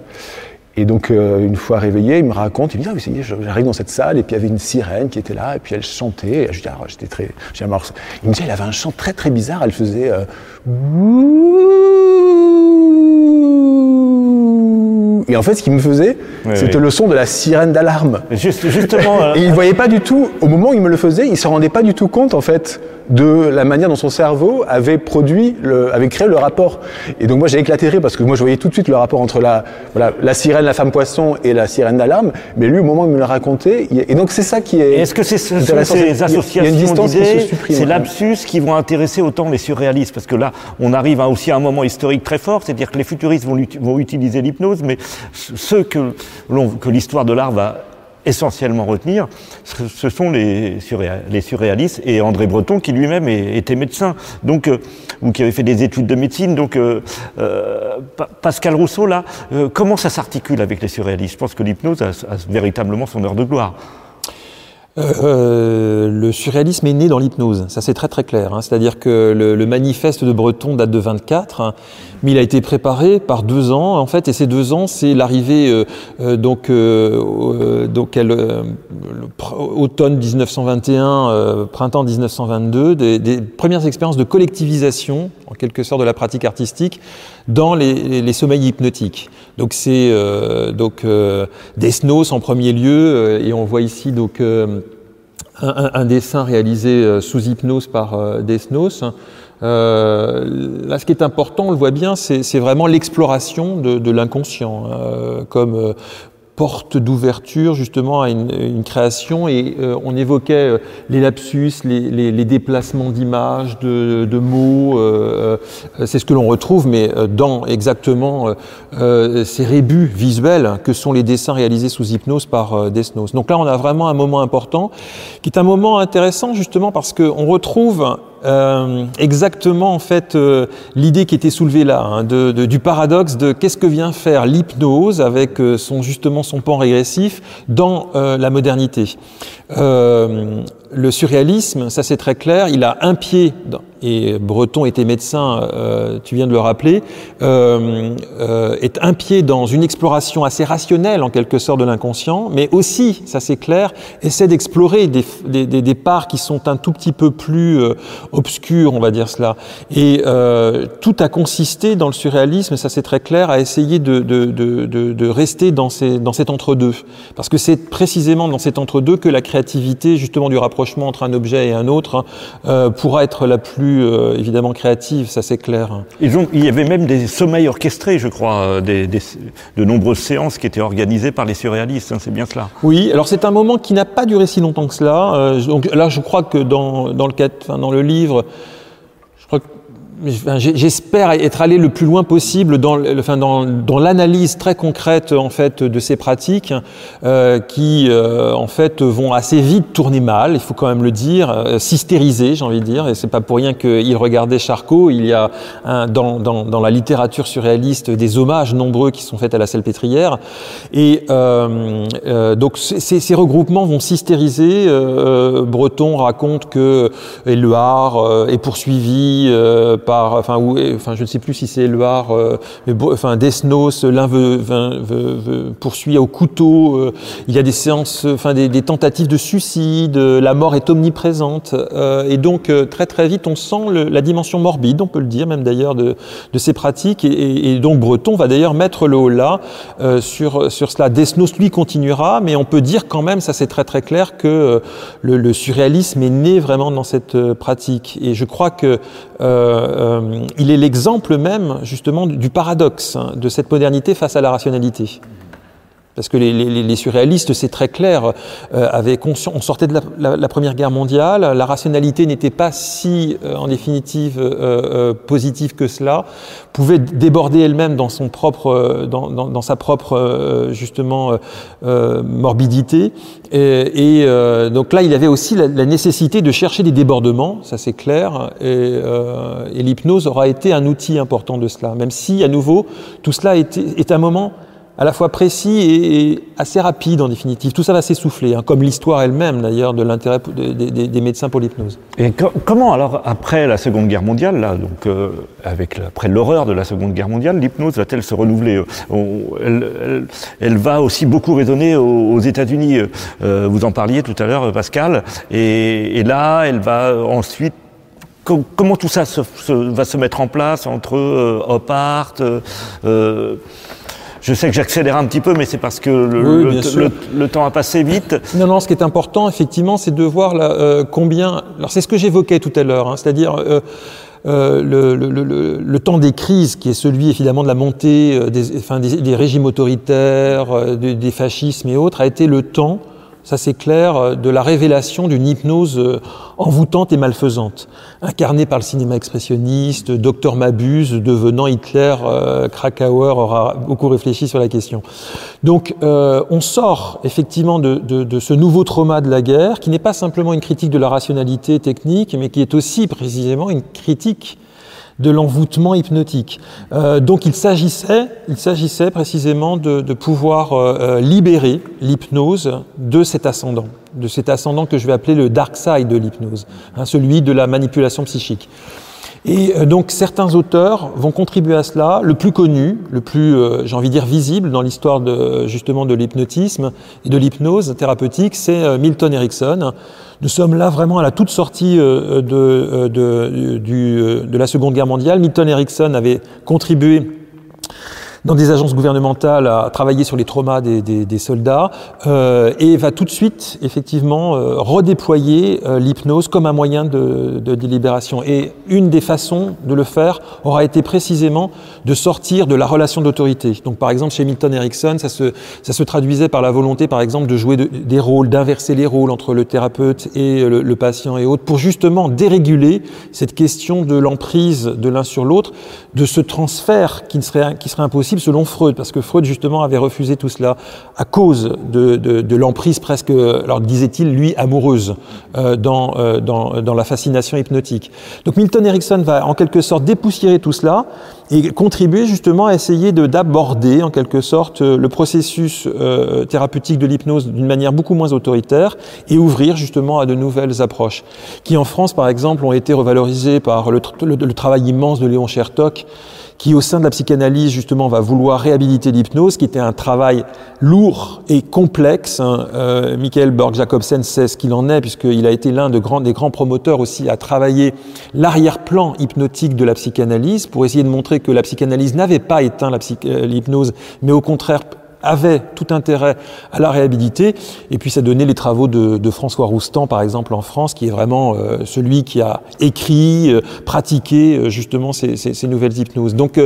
Et donc, euh, une fois réveillé, il me raconte, il me dit, ah j'arrive dans cette salle, et puis il y avait une sirène qui était là, et puis elle chantait. Et je dis, ah, j'étais très. Il me dit, elle avait un chant très très bizarre, elle faisait. Euh, et en fait, ce qu'il me faisait, oui, c'était oui. le son de la sirène d'alarme. Juste, justement. [LAUGHS] et il ne voyait pas du tout, au moment où il me le faisait, il ne se rendait pas du tout compte, en fait, de la manière dont son cerveau avait produit, le, avait créé le rapport. Et donc moi j'ai éclaté parce que moi je voyais tout de suite le rapport entre la, voilà, la sirène, la femme poisson et la sirène d'alarme. Mais lui au moment où il me l'a raconté, il, et donc c'est ça qui est. Est-ce que c'est ce, ces associations d'idées, ces lapsus qui vont intéresser autant les surréalistes? Parce que là on arrive à aussi à un moment historique très fort, c'est-à-dire que les futuristes vont, vont utiliser l'hypnose, mais ceux que, l'histoire de l'art va essentiellement retenir, ce sont les, surréalistes et André Breton qui lui-même était médecin, donc euh, ou qui avait fait des études de médecine. Donc euh, euh, Pascal Rousseau là, comment ça s'articule avec les surréalistes? Je pense que l'hypnose a, véritablement son heure de gloire. Euh, le surréalisme est né dans l'hypnose, ça c'est très très clair. Hein. C'est-à-dire que le, manifeste de Breton date de 24, hein, mais il a été préparé par deux ans en fait, et ces deux ans c'est l'arrivée euh, euh, donc donc automne 1921, printemps 1922, des, des, premières expériences de collectivisation en quelque sorte de la pratique artistique dans les, sommeils hypnotiques. Donc c'est donc Desnos en premier lieu, et on voit ici donc un, dessin réalisé euh, sous hypnose par euh, Desnos. Euh, là, ce qui est important, on le voit bien, c'est vraiment l'exploration de, l'inconscient, euh, comme porte d'ouverture justement à une, création et euh, on évoquait euh, les lapsus, les, déplacements d'images, de, de, mots, euh, c'est ce que l'on retrouve mais dans exactement ces rébus visuels que sont les dessins réalisés sous hypnose par Desnos. Donc là on a vraiment un moment important qui est un moment intéressant justement parce qu'on retrouve euh, exactement en fait euh, l'idée qui était soulevée là hein, du paradoxe de qu'est-ce que vient faire l'hypnose avec euh, son justement son pan régressif dans la modernité. Le surréalisme, ça c'est très clair, il a un pied dans, et Breton était médecin, euh, tu viens de le rappeler, euh, euh, est un pied dans une exploration assez rationnelle en quelque sorte de l'inconscient, mais aussi, ça c'est clair, essaie d'explorer des, des, des, parts qui sont un tout petit peu plus obscures, on va dire cela. Et tout a consisté dans le surréalisme, ça c'est très clair, à essayer de, de, de, de rester dans, ces, dans cet entre-deux. Parce que c'est précisément dans cet entre-deux que la créativité, justement du rapprochement entre un objet et un autre, hein, pourra être la plus euh, évidemment créative, ça c'est clair. Il y avait même des sommeils orchestrés, je crois, euh, des, des, de nombreuses séances qui étaient organisées par les surréalistes, hein, c'est bien cela. Oui, alors c'est un moment qui n'a pas duré si longtemps que cela. Euh, donc là, je crois que dans, dans, le, enfin, dans le livre, j'espère être allé le plus loin possible dans, l'analyse très concrète en fait de ces pratiques euh, qui euh, en fait vont assez vite tourner mal, il faut quand même le dire, euh, systériser, j'ai envie de dire, et c'est pas pour rien qu'il regardait Charcot. Il y a dans, la littérature surréaliste des hommages nombreux qui sont faits à la Salpêtrière, et euh, donc ces, ces, regroupements vont systériser. Breton raconte que Éluard est poursuivi enfin, je ne sais plus si c'est Éluard, euh, mais enfin, Desnos, l'un poursuit au couteau. Euh, il y a des séances, enfin, des, tentatives de suicide. La mort est omniprésente, euh, et donc très très vite, on sent la dimension morbide, on peut le dire même d'ailleurs de, ces pratiques. Et, donc Breton va d'ailleurs mettre le haut là sur sur cela. Desnos lui continuera, mais on peut dire quand même, ça c'est très très clair que le, surréalisme est né vraiment dans cette pratique. Et je crois que euh, euh, il est l'exemple même justement du paradoxe hein, de cette modernité face à la rationalité. Parce que les, les, les surréalistes, c'est très clair, euh, avaient on sortait de la, la, Première Guerre mondiale, la rationalité n'était pas si, euh, en définitive, euh, euh positive que cela, pouvait déborder elle-même dans son propre, euh, dans, dans, dans sa propre justement morbidité. Et, et donc là, il avait aussi la, la, nécessité de chercher des débordements, ça c'est clair, et, et l'hypnose aura été un outil important de cela, même si, à nouveau, tout cela est, est un moment à la fois précis et, assez rapide en définitive. Tout ça va s'essouffler, hein, comme l'histoire elle-même d'ailleurs de l'intérêt des, médecins pour l'hypnose. Et comment alors après la Seconde Guerre mondiale, là, donc euh, avec après l'horreur de la Seconde Guerre mondiale, l'hypnose va-t-elle se renouveler On, elle, elle, elle, va aussi beaucoup résonner aux, aux États-Unis. Euh, vous en parliez tout à l'heure, Pascal. Et, et, là, elle va ensuite comment tout ça se, se, va se mettre en place entre euh, Op Art, euh, je sais que j'accélère un petit peu, mais c'est parce que le, oui, le, le, le, temps a passé vite. Non, non, ce qui est important, effectivement, c'est de voir là, euh, combien. Alors, c'est ce que j'évoquais tout à l'heure, hein, c'est-à-dire. Euh, euh, le, le, le, temps des crises, qui est celui évidemment de la montée des, enfin, des, des régimes autoritaires, des, des, fascismes et autres, a été le temps ça c'est clair, euh, de la révélation d'une hypnose euh, envoûtante et malfaisante, incarnée par le cinéma expressionniste, Docteur Mabuse devenant Hitler, euh, Krakauer aura beaucoup réfléchi sur la question. Donc on sort effectivement de, de, de, ce nouveau trauma de la guerre, qui n'est pas simplement une critique de la rationalité technique, mais qui est aussi précisément une critique de l'envoûtement hypnotique. Euh, donc il s'agissait, il s'agissait précisément de, de pouvoir euh, euh, libérer l'hypnose de cet ascendant, de cet ascendant que je vais appeler le dark side de l'hypnose, hein, celui de la manipulation psychique. Et euh, donc certains auteurs vont contribuer à cela. Le plus connu, le plus, euh, j'ai envie de dire, visible dans l'histoire de, justement de l'hypnotisme et de l'hypnose thérapeutique, c'est euh, Milton Erickson. Nous sommes là vraiment à la toute sortie de, de, la Seconde Guerre mondiale. Milton Erickson avait contribué dans des agences gouvernementales à travailler sur les traumas des, soldats euh, et va tout de suite effectivement euh, redéployer euh, l'hypnose comme un moyen de, de, délibération. Et une des façons de le faire aura été précisément de sortir de la relation d'autorité. Donc par exemple chez Milton Erickson, ça se, ça se traduisait par la volonté par exemple de jouer de, des rôles, d'inverser les rôles entre le thérapeute et le, le patient et autres pour justement déréguler cette question de l'emprise de l'un sur l'autre, de ce transfert qui, serait, qui serait impossible selon Freud, parce que Freud justement avait refusé tout cela à cause de, de, de l'emprise presque, alors disait-il, lui, amoureuse euh, dans, euh, dans, la fascination hypnotique. Donc Milton Erickson va en quelque sorte dépoussiérer tout cela et contribuer justement à essayer d'aborder en quelque sorte le processus euh, thérapeutique de l'hypnose d'une manière beaucoup moins autoritaire et ouvrir justement à de nouvelles approches, qui en France par exemple ont été revalorisées par le, le, le travail immense de Léon Chertok, qui au sein de la psychanalyse justement va vouloir réhabiliter l'hypnose, qui était un travail lourd et complexe. Hein. Euh, Michael Borg-Jacobsen sait ce qu'il en est, puisqu'il a été l'un des grands promoteurs aussi à travailler l'arrière-plan hypnotique de la psychanalyse, pour essayer de montrer que la psychanalyse n'avait pas éteint euh, l'hypnose, mais au contraire avait tout intérêt à la réhabiliter. Et puis ça donnait les travaux de, François Roustan, par exemple, en France, qui est vraiment euh, celui qui a écrit, euh, pratiqué euh, justement ces, ces, nouvelles hypnoses. Donc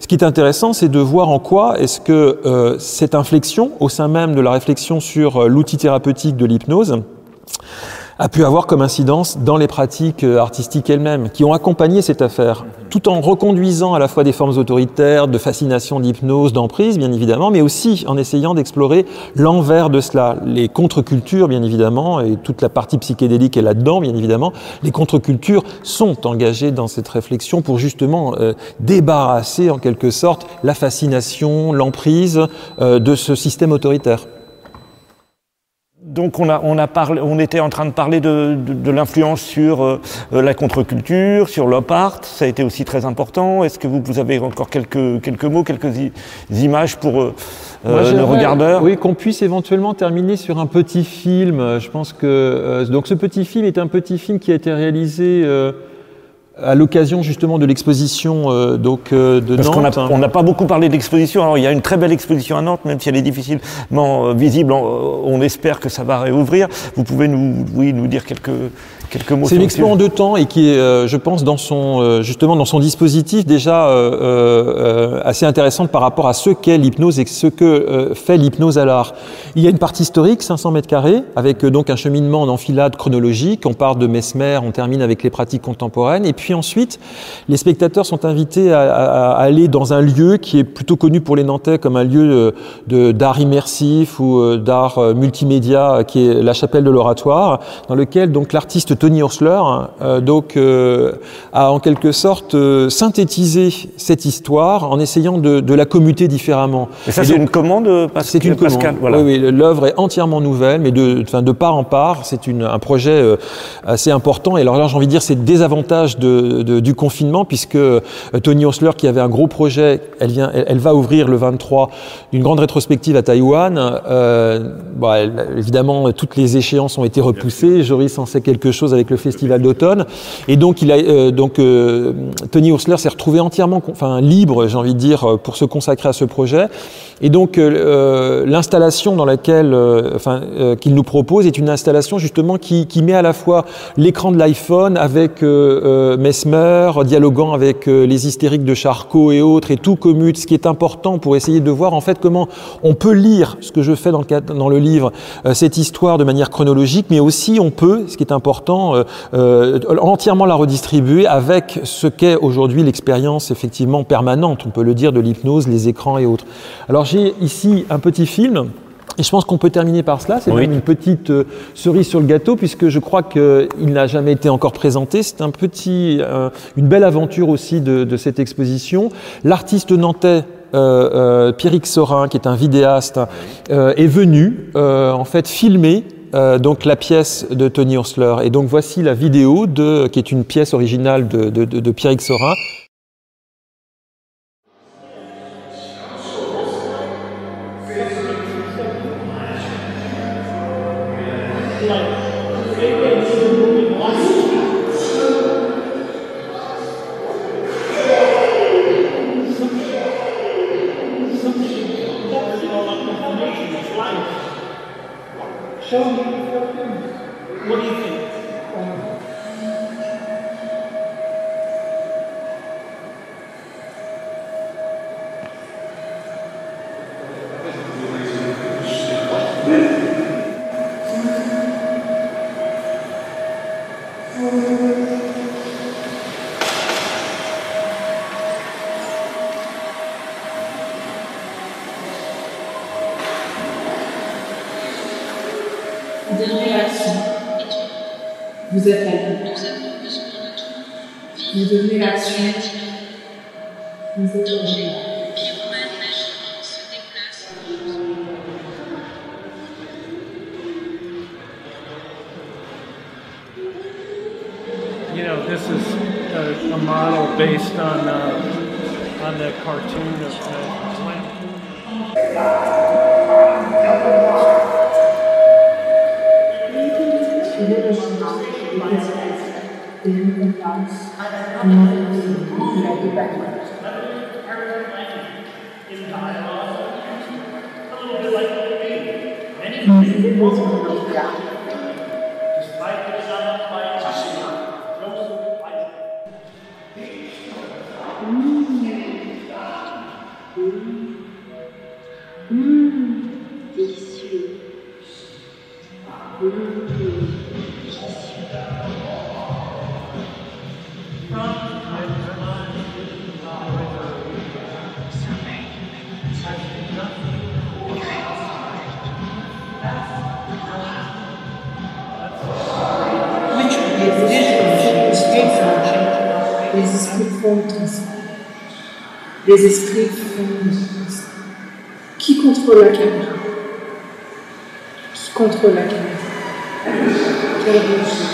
ce qui est intéressant, c'est de voir en quoi est-ce que cette inflexion, au sein même de la réflexion sur l'outil thérapeutique de l'hypnose, a pu avoir comme incidence dans les pratiques euh, artistiques elles-mêmes, qui ont accompagné cette affaire, tout en reconduisant à la fois des formes autoritaires, de fascination, d'hypnose, d'emprise, bien évidemment, mais aussi en essayant d'explorer l'envers de cela, les contre-cultures, bien évidemment, et toute la partie psychédélique est là-dedans, bien évidemment. Les contre-cultures sont engagées dans cette réflexion pour justement euh, débarrasser, en quelque sorte, la fascination, l'emprise euh, de ce système autoritaire. Donc on, a, on, a parlé, on était en train de parler de, de, de l'influence sur euh, la contre-culture, sur l'op art, ça a été aussi très important. Est-ce que vous, vous, avez encore quelques, quelques mots, quelques images pour euh, Moi, le regardeur? Oui, qu'on puisse éventuellement terminer sur un petit film. Je pense que euh, donc ce petit film est un petit film qui a été réalisé à l'occasion justement de l'exposition euh, donc euh, de Parce Nantes. On n'a pas beaucoup parlé d'exposition. Alors il y a une très belle exposition à Nantes, même si elle est difficilement euh, visible. On, on, espère que ça va réouvrir. Vous pouvez nous, oui, nous dire quelques quelques mots. C'est une expo en deux temps et qui est, euh, je pense, dans son euh, justement dans son dispositif déjà euh, assez intéressante par rapport à ce qu'est l'hypnose et ce que fait l'hypnose à l'art. Il y a une partie historique, 500 mètres carrés, avec donc un cheminement en enfilade chronologique. On part de Mesmer, on termine avec les pratiques contemporaines, et puis ensuite, les spectateurs sont invités à, à, à aller dans un lieu qui est plutôt connu pour les Nantais comme un lieu d'art immersif ou d'art multimédia, qui est la chapelle de l'oratoire, dans lequel donc l'artiste Tony Horsler euh, donc, euh, a en quelque sorte euh, synthétisé cette histoire en essayant de, de la commuter différemment. Et ça, c'est une commande, Pascal C'est une Pascal, commande. Voilà. Oui, oui l'œuvre est entièrement nouvelle, mais de, de part en part, c'est un projet assez important. Et alors là, j'ai envie de dire, c'est le désavantage de, de, du confinement, puisque Tony Horsler, qui avait un gros projet, elle, vient, elle, elle va ouvrir le 23 une grande rétrospective à Taïwan. Euh, bon, elle, évidemment, toutes les échéances ont été repoussées. Joris en sait quelque chose avec le festival d'automne. Et donc, il a, euh, donc euh, Tony Horsler s'est retrouvé entièrement enfin, libre, j'ai envie de dire, pour se consacrer à ce projet. Et donc, euh, l'installation dans laquelle, enfin, qu'il nous propose est une installation justement qui, qui met à la fois l'écran de l'iPhone avec Mesmer, dialoguant avec les hystériques de Charcot et autres, et tout commute, ce qui est important pour essayer de voir en fait comment on peut lire ce que je fais dans le, dans le livre, cette histoire de manière chronologique, mais aussi on peut, ce qui est important, euh, euh, entièrement la redistribuer avec ce qu'est aujourd'hui l'expérience effectivement permanente, on peut le dire, de l'hypnose, les écrans et autres. Alors j'ai ici un petit film. Et je pense qu'on peut terminer par cela. C'est oui. une petite euh, cerise sur le gâteau, puisque je crois qu'il n'a jamais été encore présenté. C'est un petit, une belle aventure aussi de, de cette exposition. L'artiste nantais euh, euh, Pierrick Sorin, qui est un vidéaste, euh, est venu en fait filmer euh, donc la pièce de Tony Horsler. Et donc voici la vidéo de, qui est une pièce originale de, de, de, Sorin. Font. Les esprits font ensemble. Qui contrôle la caméra? Qui contrôle la caméra? Quel régie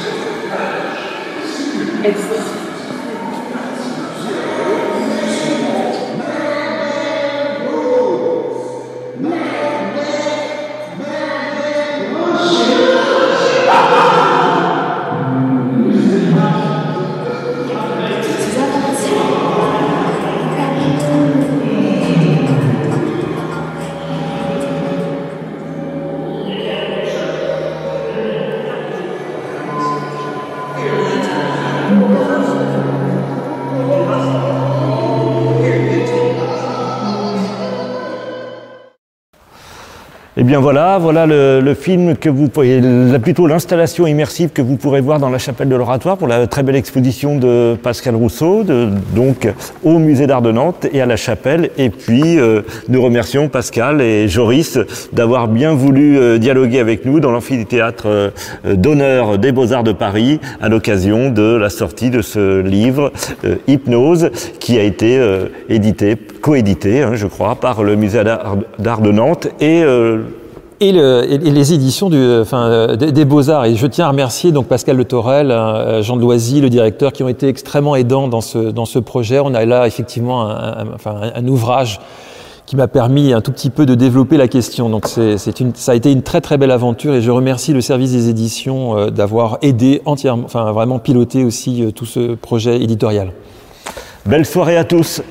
voilà, voilà le, film que vous pouvez, la- plutôt l'installation immersive que vous pourrez voir dans la chapelle de l'Oratoire pour la très belle exposition de Pascal Rousseau, donc au musée d'art de Nantes et à la chapelle. Et puis euh, nous remercions Pascal et Joris d'avoir bien voulu euh, dialoguer avec nous dans l'amphithéâtre euh, d'honneur des Beaux-Arts de Paris à l'occasion de la sortie de ce livre Hypnose qui a été édité, coédité, hein, je crois, par le musée d'art de Nantes et Et, le- et- les éditions du, enfin, euh, des, Beaux-Arts. Et je tiens à remercier donc Pascal Le Torel, euh, Jean de Loisy, le directeur, qui ont été extrêmement aidants dans ce, dans ce projet. On a là effectivement un, un- un, un ouvrage qui m'a permis un tout petit peu de développer la question. Donc c'est, une, ça a été une très très belle aventure et je remercie le service des éditions euh, d'avoir aidé entièrement, enfin vraiment piloté aussi euh, tout ce projet éditorial. belle soirée à tous.